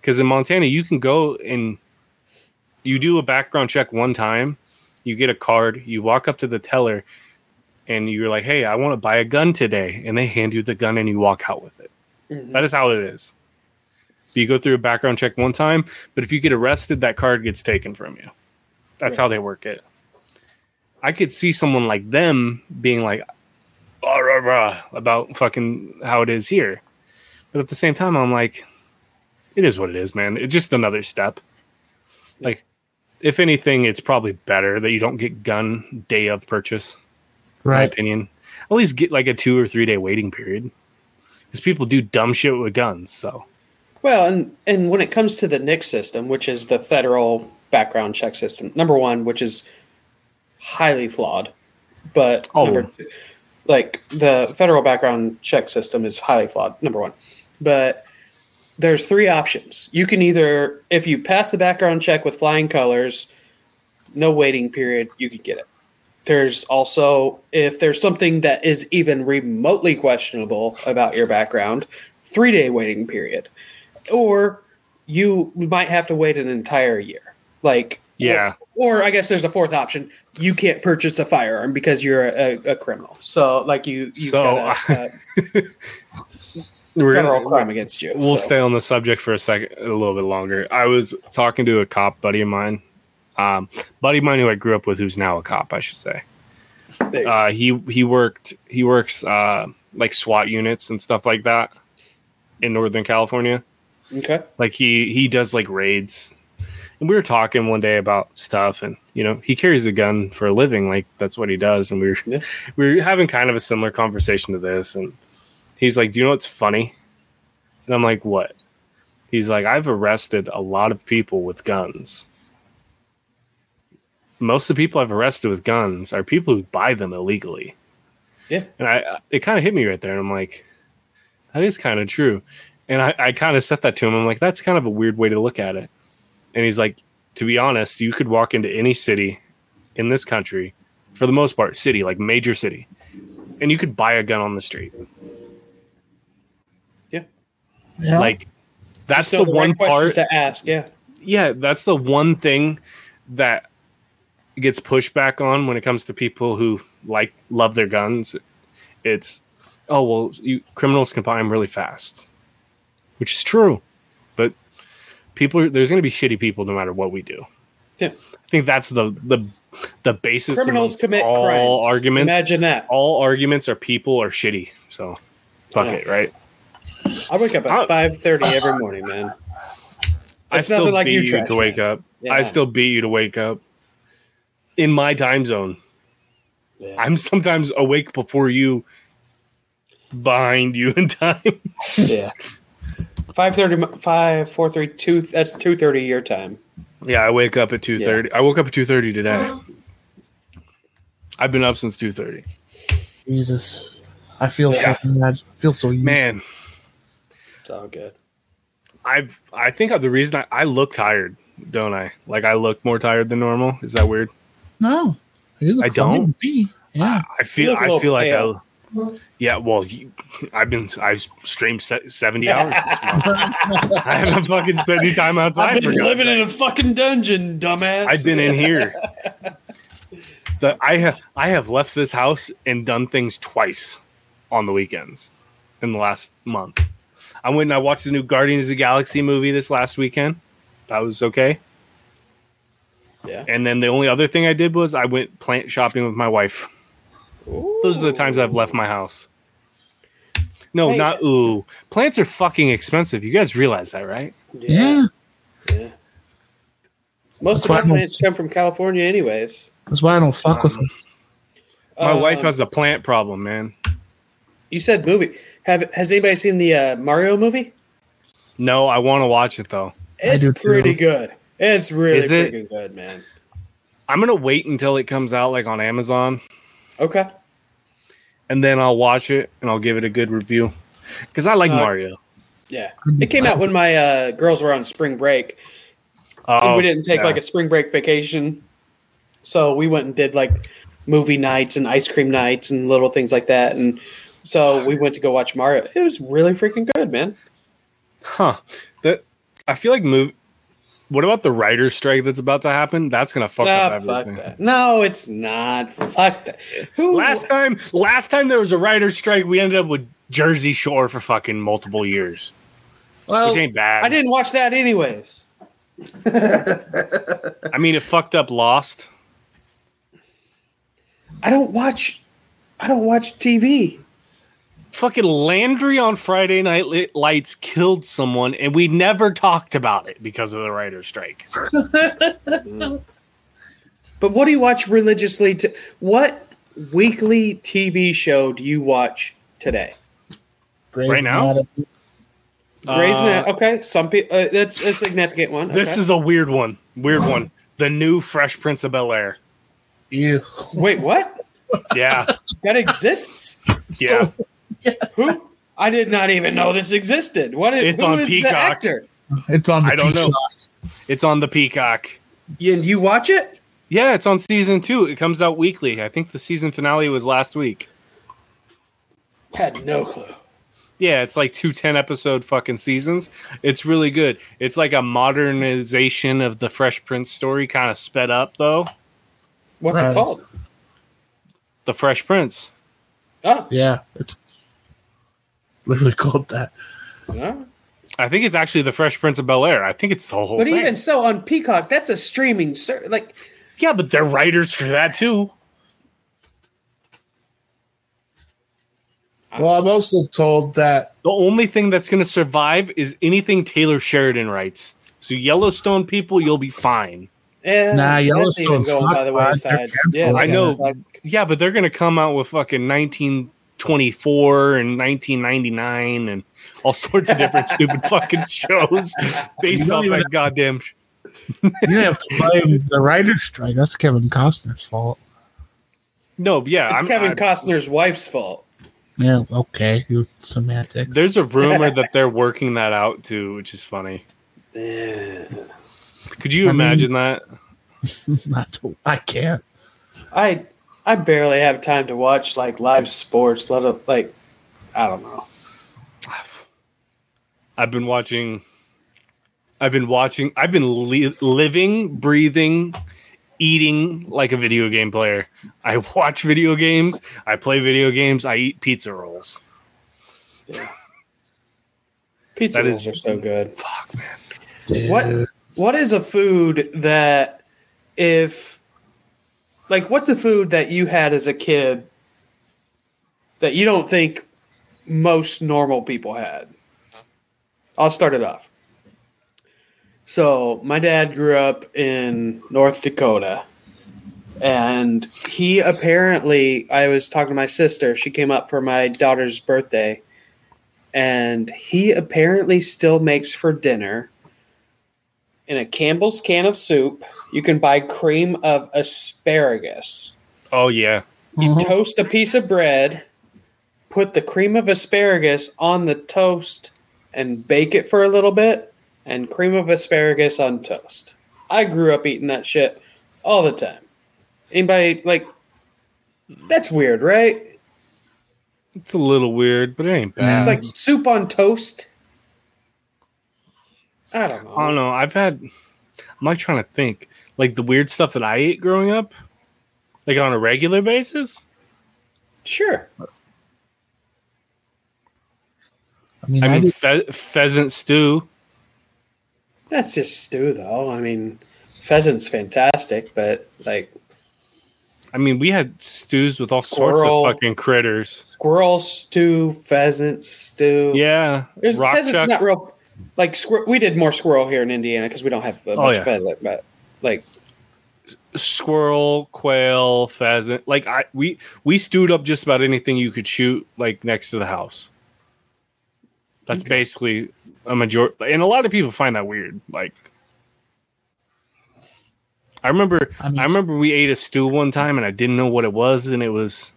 because in Montana you can go and you do a background check one time, you get a card, you walk up to the teller, and you're like, "Hey, I want to buy a gun today," and they hand you the gun and you walk out with it. Mhm. That is how it is. You go through a background check one time, but if you get arrested, that card gets taken from you. That's how they work it. I could see someone like them being like, "Ah, rah, rah," about fucking how it is here. But at the same time, I'm like, it is what it is, man. It's just another step. Like, if anything, it's probably better that you don't get gun day of purchase. In My opinion. At least get like a two or three day waiting period. Because people do dumb shit with guns. So Well, and and when it comes to the NICS system, which is the federal background check system, number one, which is highly flawed, but Oh. number two, like the federal background check system is highly flawed. Number one, but there's three options. You can either, if you pass the background check with flying colors, no waiting period, you can get it. There's also, if there's something that is even remotely questionable about your background, three day waiting period. Or you might have to wait an entire year. Like, Yeah. Or, I guess there's a fourth option. You can't purchase a firearm because you're a, a, criminal. So, like, you, you So, got a, a We're federal gonna, crime against you. we'll so. stay on the subject for a second, a little bit longer. I was talking to a cop buddy of mine, um, buddy of mine who I grew up with, who's now a cop, I should say. There you go. Uh, he he worked he works uh, like SWAT units and stuff like that in Northern California. Okay. Like he he does like raids, and we were talking one day about stuff, and you know he carries a gun for a living, like that's what he does, and we were Yeah. we were having kind of a similar conversation to this, and he's like, "Do you know what's funny?" And I'm like, "What?" He's like, "I've arrested a lot of people with guns." Most of the people I've arrested with guns are people who buy them illegally. Yeah. And I, it kind of hit me right there. And I'm like, that is kind of true. And I, I kind of said that to him. I'm like, that's kind of a weird way to look at it. And he's like, to be honest, you could walk into any city in this country, for the most part, city, like major city, and you could buy a gun on the street. Yeah. yeah. Like, that's So the one questions part. to ask. Yeah. yeah, that's the one thing that gets pushback on when it comes to people who like love their guns. It's oh well, you criminals can buy them really fast, which is true, but people there's going to be shitty people no matter what we do. Yeah. I think that's the the the basis. Criminals commit all crimes. arguments. Imagine that. all arguments are people are shitty. So fuck Yeah. it, right? I wake up I- at five thirty every morning, man. I It's still nothing like beat you, you, trash to wake man. up. Yeah. I still beat you to wake up in my time zone. Yeah. I'm sometimes awake before you, behind you in time. yeah. Five thirty, five, four, three, two. That's two thirty your time. yeah, I wake up at two thirty. I woke up at two thirty today. I've been up since two thirty. Jesus. I feel Yeah. so mad. I feel so used. Man, It's all good. I've I think of the reason I, I look tired, don't I? Like I look more tired than normal. Is that weird? No. You look I don't? me. Yeah. I feel look a I little feel like pale. I, yeah. Well, you, I've been I've streamed seventy hours. this month. I haven't fucking spent any time outside. I've been for God's living sake. in a fucking dungeon, dumbass. I've been in here. The, I have I have left this house and done things twice on the weekends in the last month. I went and I watched the new Guardians of the Galaxy movie this last weekend. That was okay. Yeah. And then the only other thing I did was I went plant shopping with my wife. Those are the times I've left my house. No, Hey. not ooh. Plants are fucking expensive. You guys realize that, right? Yeah. yeah. Most That's of why my plants come from California, anyways. That's why I don't fuck with them. My Um, wife has a plant problem, man. You said movie. Have has anybody seen the uh, Mario movie? No, I want to watch it though. It's do too. pretty good. It's really Is it? freaking good, man. I'm gonna wait until it comes out like on Amazon, Okay. and then I'll watch it and I'll give it a good review because I like Uh, Mario. Yeah. It came out when my uh, girls were on spring break. and Oh, we didn't take yeah. like a spring break vacation. So we went and did like movie nights and ice cream nights and little things like that. And so we went to go watch Mario. It was really freaking good, man. huh? That I feel like move. What about the writer's strike that's about to happen? That's gonna fuck Nah, up ah, fuck everything. that. No, it's not. Fuck that. Who Last time, last time there was a writer's strike, we ended up with Jersey Shore for fucking multiple years, Well, which ain't bad. I didn't watch that anyways. I mean, it fucked up Lost. I don't watch I don't watch TV. Fucking Landry on Friday Night Lights killed someone, and we never talked about it because of the writer's strike. But what do you watch religiously to what weekly TV show do you watch today? Grey's right now? Anatomy. Grey's Uh, Anatomy. Okay, some people uh, that's a significant one. This is a weird one. Weird one. The new Fresh Prince of Bel Air. Ew. Wait, what? Yeah, That exists? yeah. Who? I did not even know this existed. What is, It's who on is the Peacock. actor? It's on. The I don't know. Peacock. It's on the Peacock. You, you watch it? Yeah, it's on season two. It comes out weekly. I think the season finale was last week. Had no clue. Yeah, it's like two 10 episode fucking seasons. It's really good. It's like a modernization of the Fresh Prince story, kind of sped up though. What's Right. it called? The Fresh Prince. Oh, Yeah, it's literally called that. yeah. I think it's actually the Fresh Prince of Bel Air. I think it's the whole but thing. even so, on Peacock, that's a streaming ser- like. yeah, but they're writers for that too. Well, I'm also told that The only thing that's going to survive is anything Taylor Sheridan writes. So Yellowstone people, you'll be fine. Eh, Nah, Yellowstone's even going by the not wayside. Yeah. I know. Like, Yeah, but they're going to come out with fucking 1924 and 1999 and all sorts of different stupid fucking shows based You off even that goddamn. Sh- you didn't have to blame the writer's strike. That's Kevin Costner's fault. no, yeah, it's I'm, Kevin I- Costner's wife's fault. Yeah, okay. It was semantics. There's a rumor that they're working that out too, which is funny. Could you I mean- imagine that? not to, I can't. I I barely have time to watch like live sports. Let it like I don't know. I've been watching. I've been watching. I've been li- living, breathing, eating like a video game player. I watch video games. I play video games. I eat pizza rolls. Pizza That rolls is- are so good. Fuck man. Dude. What what is a food that if like what's a food that you had as a kid that you don't think most normal people had? I'll start it off. So, my dad grew up in North Dakota and he apparently I was talking to my sister, she came up for my daughter's birthday and he apparently still makes for dinner in a Campbell's can of soup, you can buy cream of asparagus. Oh yeah. You Mhm. toast a piece of bread, put the cream of asparagus on the toast, and bake it for a little bit, and cream of asparagus on toast. I grew up eating that shit all the time. Anybody like that's weird, right? It's a little weird, but it ain't bad. It's like soup on toast. I don't know. I don't know. I've had. I'm like trying to think, like the weird stuff that I ate growing up, like on a regular basis. Sure. I mean, I I, mean, did, fe- pheasant stew. That's just stew, though. I mean, pheasant's fantastic, but like I mean, we had stews with all sorts of fucking critters. squirrel stew, pheasant stew. Yeah, There's, rock pheasant's chuck. not real. Like squir- we did more squirrel here in Indiana because we don't have a Oh, yeah. of pheasant, but like squirrel, quail, pheasant. Like I, we we stewed up just about anything you could shoot like next to the house. That's basically a majority, and a lot of people find that weird. Like, I remember, I mean- I remember we ate a stew one time, and I didn't know what it was, and it was,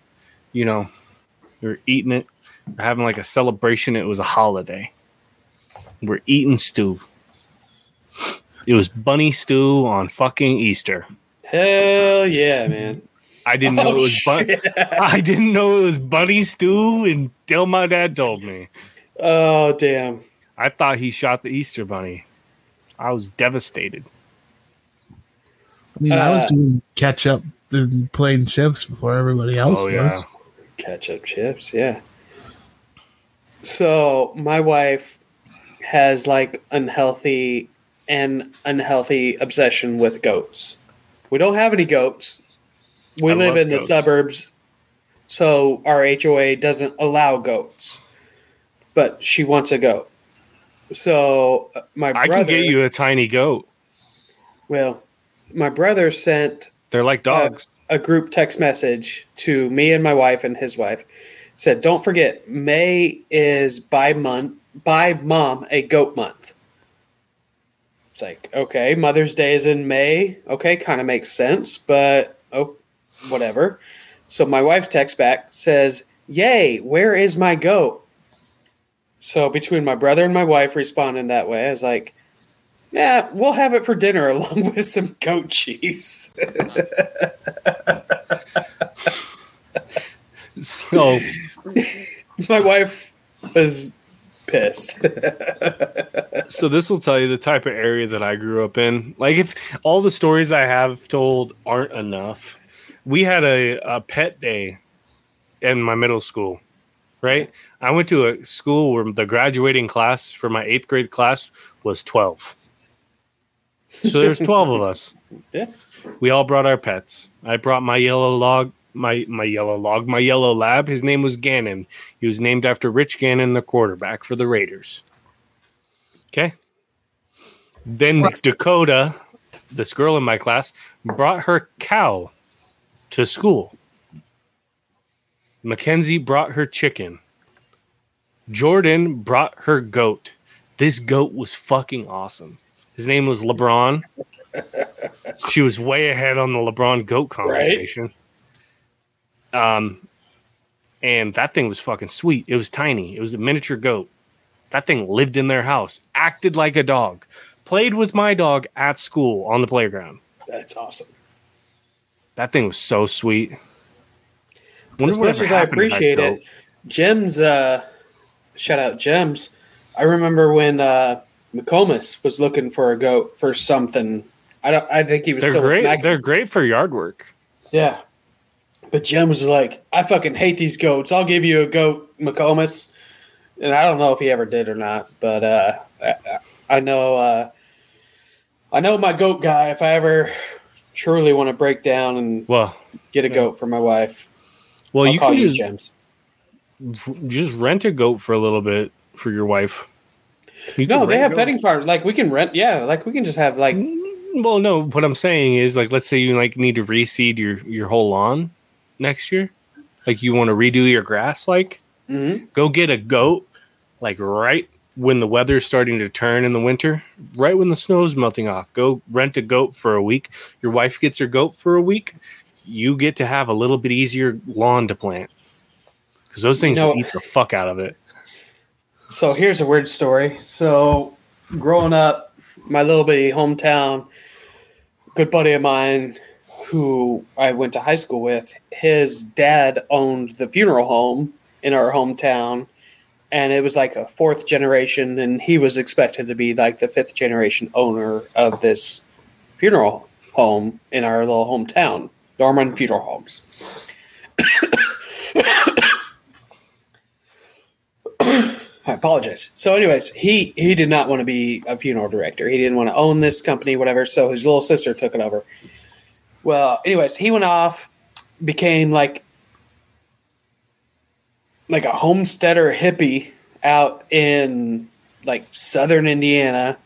you know, we were eating it, we're having like a celebration. It was a holiday. We're eating stew. It was bunny stew on fucking Easter. hell yeah, man. I didn't know Oh, it was bun- I didn't know it was bunny stew until my dad told me. Oh damn. I thought he shot the Easter bunny. I was devastated. I mean, I was uh, doing catch up and playing chips before everybody else Oh was. yeah. Ketchup chips, yeah. So my wife has like unhealthy and unhealthy obsession with goats. We don't have any goats. We I live in the suburbs, so our HOA doesn't allow goats. But she wants a goat. So uh, my I brother, can get you a tiny goat. well, my brother sent They're like dogs. a group text message to me and my wife and his wife said don't forget may is by month by mom a goat month. It's like okay mother's day is in may. Okay kind of makes sense but oh whatever. So my wife texts back says yay where is my goat? So between my brother and my wife responding that way, I was like, "Yeah, we'll have it for dinner along with some goat cheese." So my wife was pissed. so this will tell you the type of area that I grew up in. Like if all the stories I have told aren't enough, we had a, a pet day in my middle school, right? I went to a school where the graduating class for my eighth grade class was 12. So there's 12 of us. Yeah. We all brought our pets. I brought my yellow log, my my yellow log, my yellow lab. His name was Gannon. He was named after Rich Gannon, the quarterback for the Raiders. Okay. Then Dakota, this girl in my class, brought her cow to school. Mackenzie brought her chicken. Jordan brought her goat. This goat was fucking awesome. His name was LeBron. she was way ahead on the LeBron goat conversation. Um, and that thing was fucking sweet. It was tiny. It was a miniature goat. That thing lived in their house, acted like a dog, played with my dog at school on the playground. That's awesome. That thing was so sweet. Wonder as much as I happened to that appreciate it, Gems, uh, shout out Gems. I remember when uh, McComas was looking for a goat for something. I don't. I think he was they're great. They're great for yard work. yeah. But Jim was like, I fucking hate these goats. I'll give you a goat, McComas. And I don't know if he ever did or not, but uh, I, I know. Uh, I know my goat guy. If I ever truly want to break down and Well, get a goat for my wife, well, I'll you can you just, Gems. just rent a goat for a little bit for your wife. You No, they have goats. petting farms. Like we can rent. Yeah, like we can just have like Well, no. What I'm saying is, like, let's say you like need to reseed your your whole lawn next year. Like, you want to redo your grass. Like, Mhm. go get a goat. Like right when the weather's starting to turn in the winter, right when the snow's melting off. Go rent a goat for a week. Your wife gets her goat for a week. You get to have a little bit easier lawn to plant because those things No. will eat the fuck out of it. So here's a weird story. So growing up, my little bitty hometown, good buddy of mine who I went to high school with, his dad owned the funeral home in our hometown. And it was like a fourth generation, and he was expected to be like the fifth generation owner of this funeral home in our little hometown, Norman Funeral Homes. I apologize. So, anyways, he he did not want to be a funeral director. He didn't want to own this company, whatever. So his little sister took it over. Well, anyways, he went off, became like like a homesteader hippie out in like southern Indiana.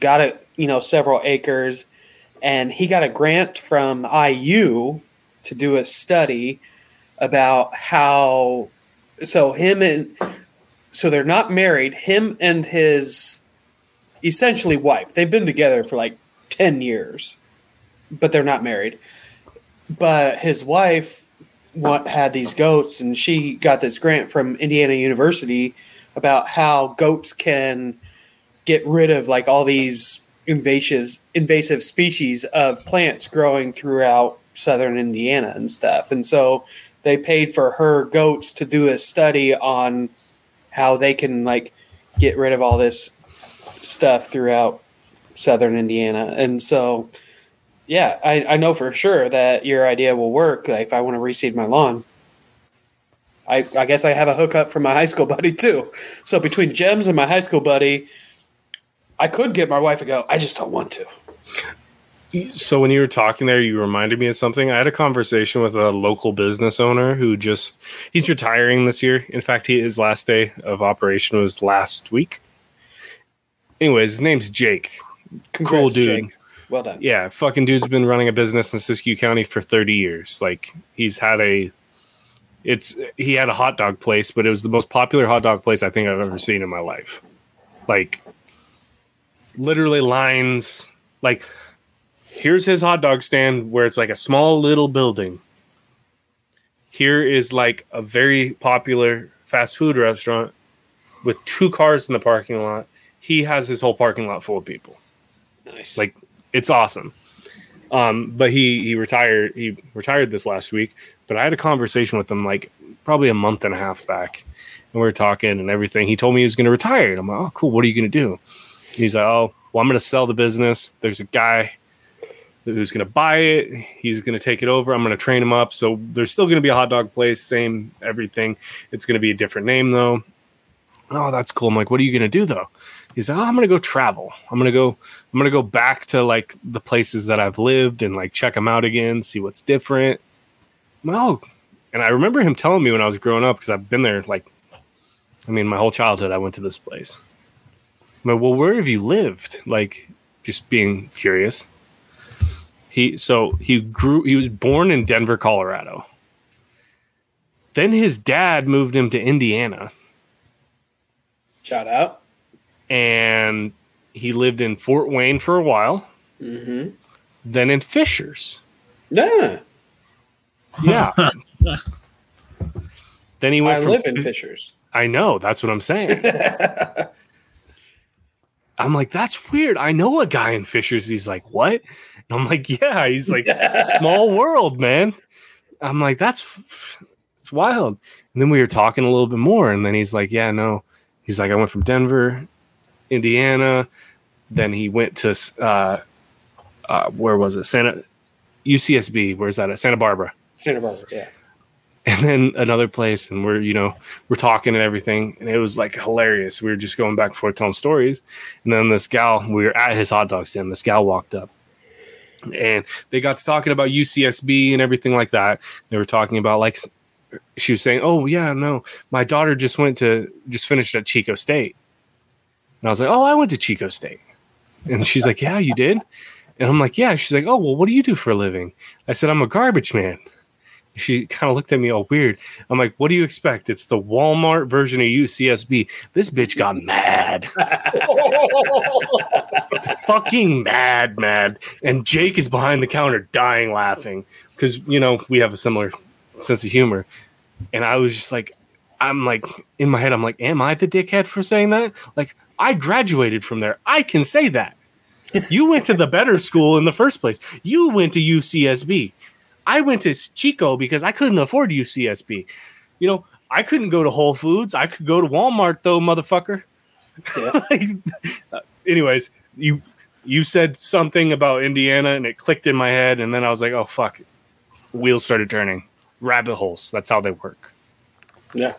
Got it, you know, several acres, and he got a grant from IU to do a study about how. So him and so they're not married. Him and his essentially wife. They've been together for like 10 years, but they're not married. But his wife what had these goats and she got this grant from Indiana University about how goats can get rid of like all these invasive invasive species of plants growing throughout southern Indiana and stuff. And so they paid for her goats to do a study on how they can like get rid of all this stuff throughout southern Indiana. And so, yeah, I, I know for sure that your idea will work. Like if I want to reseed my lawn, I, I guess I have a hookup from my high school buddy too. So between Gems and my high school buddy, I could get my wife to go. I just don't want to. So when you were talking there, you reminded me of something. I had a conversation with a local business owner who just he's retiring this year. In fact, he, his last day of operation was last week. Anyways, his name's Jake. cool dude. Jake. Well done. Yeah, fucking dude's been running a business in Siskiyou County for 30 years. Like he's had a it's he had a hot dog place, but it was the most popular hot dog place I think I've ever seen in my life. Like literally lines like here's his hot dog stand where it's like a small little building. Here is like a very popular fast food restaurant with two cars in the parking lot. He has his whole parking lot full of people. Nice. Like it's awesome. Um, but he he retired. He retired this last week. But I had a conversation with him like probably a month and a half back, and we were talking and everything. He told me he was going to retire. And I'm like, oh, cool. What are you going to do? He's like, oh, well, I'm going to sell the business. There's a guy who's going to buy it. He's going to take it over. I'm going to train him up. So there's still going to be a hot dog place, same everything. It's going to be a different name though. Oh, that's cool. I'm like, what are you going to do though? Like, oh, I'm to go travel. I'm to go, I'm to go back to like the places that I've lived and like check them out again, see what's different. Well, oh. and I remember him telling me when I was growing up because I've been there like, I mean, my whole childhood I went to this place. I'm like, well, where have you lived? Like, just being curious. He so he grew. He was born in Denver, Colorado. Then his dad moved him to Indiana, Shout out. And he lived in Fort Wayne for a while. Mm-hmm. Then in Fishers. Yeah. Yeah. then he went. I from live in Fi- Fishers. I know. That's what I'm saying. I'm like, that's weird. I know a guy in Fishers. He's like, what? And I'm like, yeah. He's like, small world, man. I'm like, that's it's wild. And then we were talking a little bit more, and then he's like, yeah, no. He's like, I went from Denver, Indiana. Then he went to uh, uh, where was it? Santa UCSB. Where's that at? Santa Barbara Santa Barbara. Yeah. and then another place and we're you know we're talking and everything and it was like hilarious we were just going back and forth telling stories and then this gal we were at his hot dog stand this gal walked up and they got to talking about ucsb and everything like that they were talking about like she was saying oh yeah no my daughter just went to just finished at chico state and i was like oh i went to chico state and she's like yeah you did and i'm like yeah she's like oh well what do you do for a living i said i'm a garbage man she kind of looked at me all weird. I'm like, what do you expect? It's the Walmart version of UCSB. This bitch got mad. Fucking mad, mad. And Jake is behind the counter dying laughing because, you know, we have a similar sense of humor. And I was just like, I'm like, in my head, I'm like, am I the dickhead for saying that? Like, I graduated from there. I can say that. You went to the better school in the first place. You went to UCSB. I went to Chico because I couldn't afford UCSB. You know, I couldn't go to Whole Foods. I could go to Walmart though, motherfucker. Yeah. Anyways, you you said something about Indiana and it clicked in my head, and then I was like, oh fuck. Wheels started turning. Rabbit holes. That's how they work. Yeah.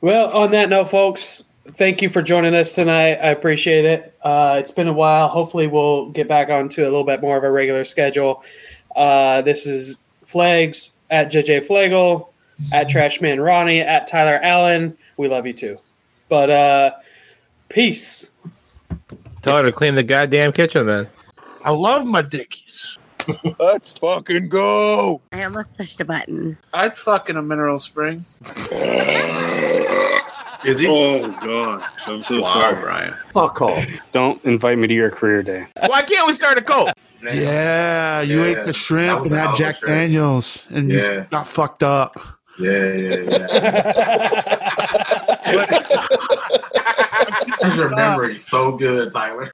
well, on that note, folks, thank you for joining us tonight. I appreciate it. Uh, it's been a while. Hopefully, we'll get back onto a little bit more of a regular schedule. Uh, this is Flags at JJ Flagel, at Trashman Ronnie, at Tyler Allen. We love you too. But uh, peace. Tell her to clean the goddamn kitchen then. I love my dickies. Let's fucking go. I almost pushed a button. I'd fuck in a mineral spring. Is he? Oh god, I'm so wow, sorry. Brian. Fuck off. Don't invite me to your career day. Why can't we start a cult? Yeah, you Yeah. ate the shrimp and had Jack shrimp. Daniels and Yeah. you got fucked up. Yeah, yeah, yeah. I remember he's so good, Tyler.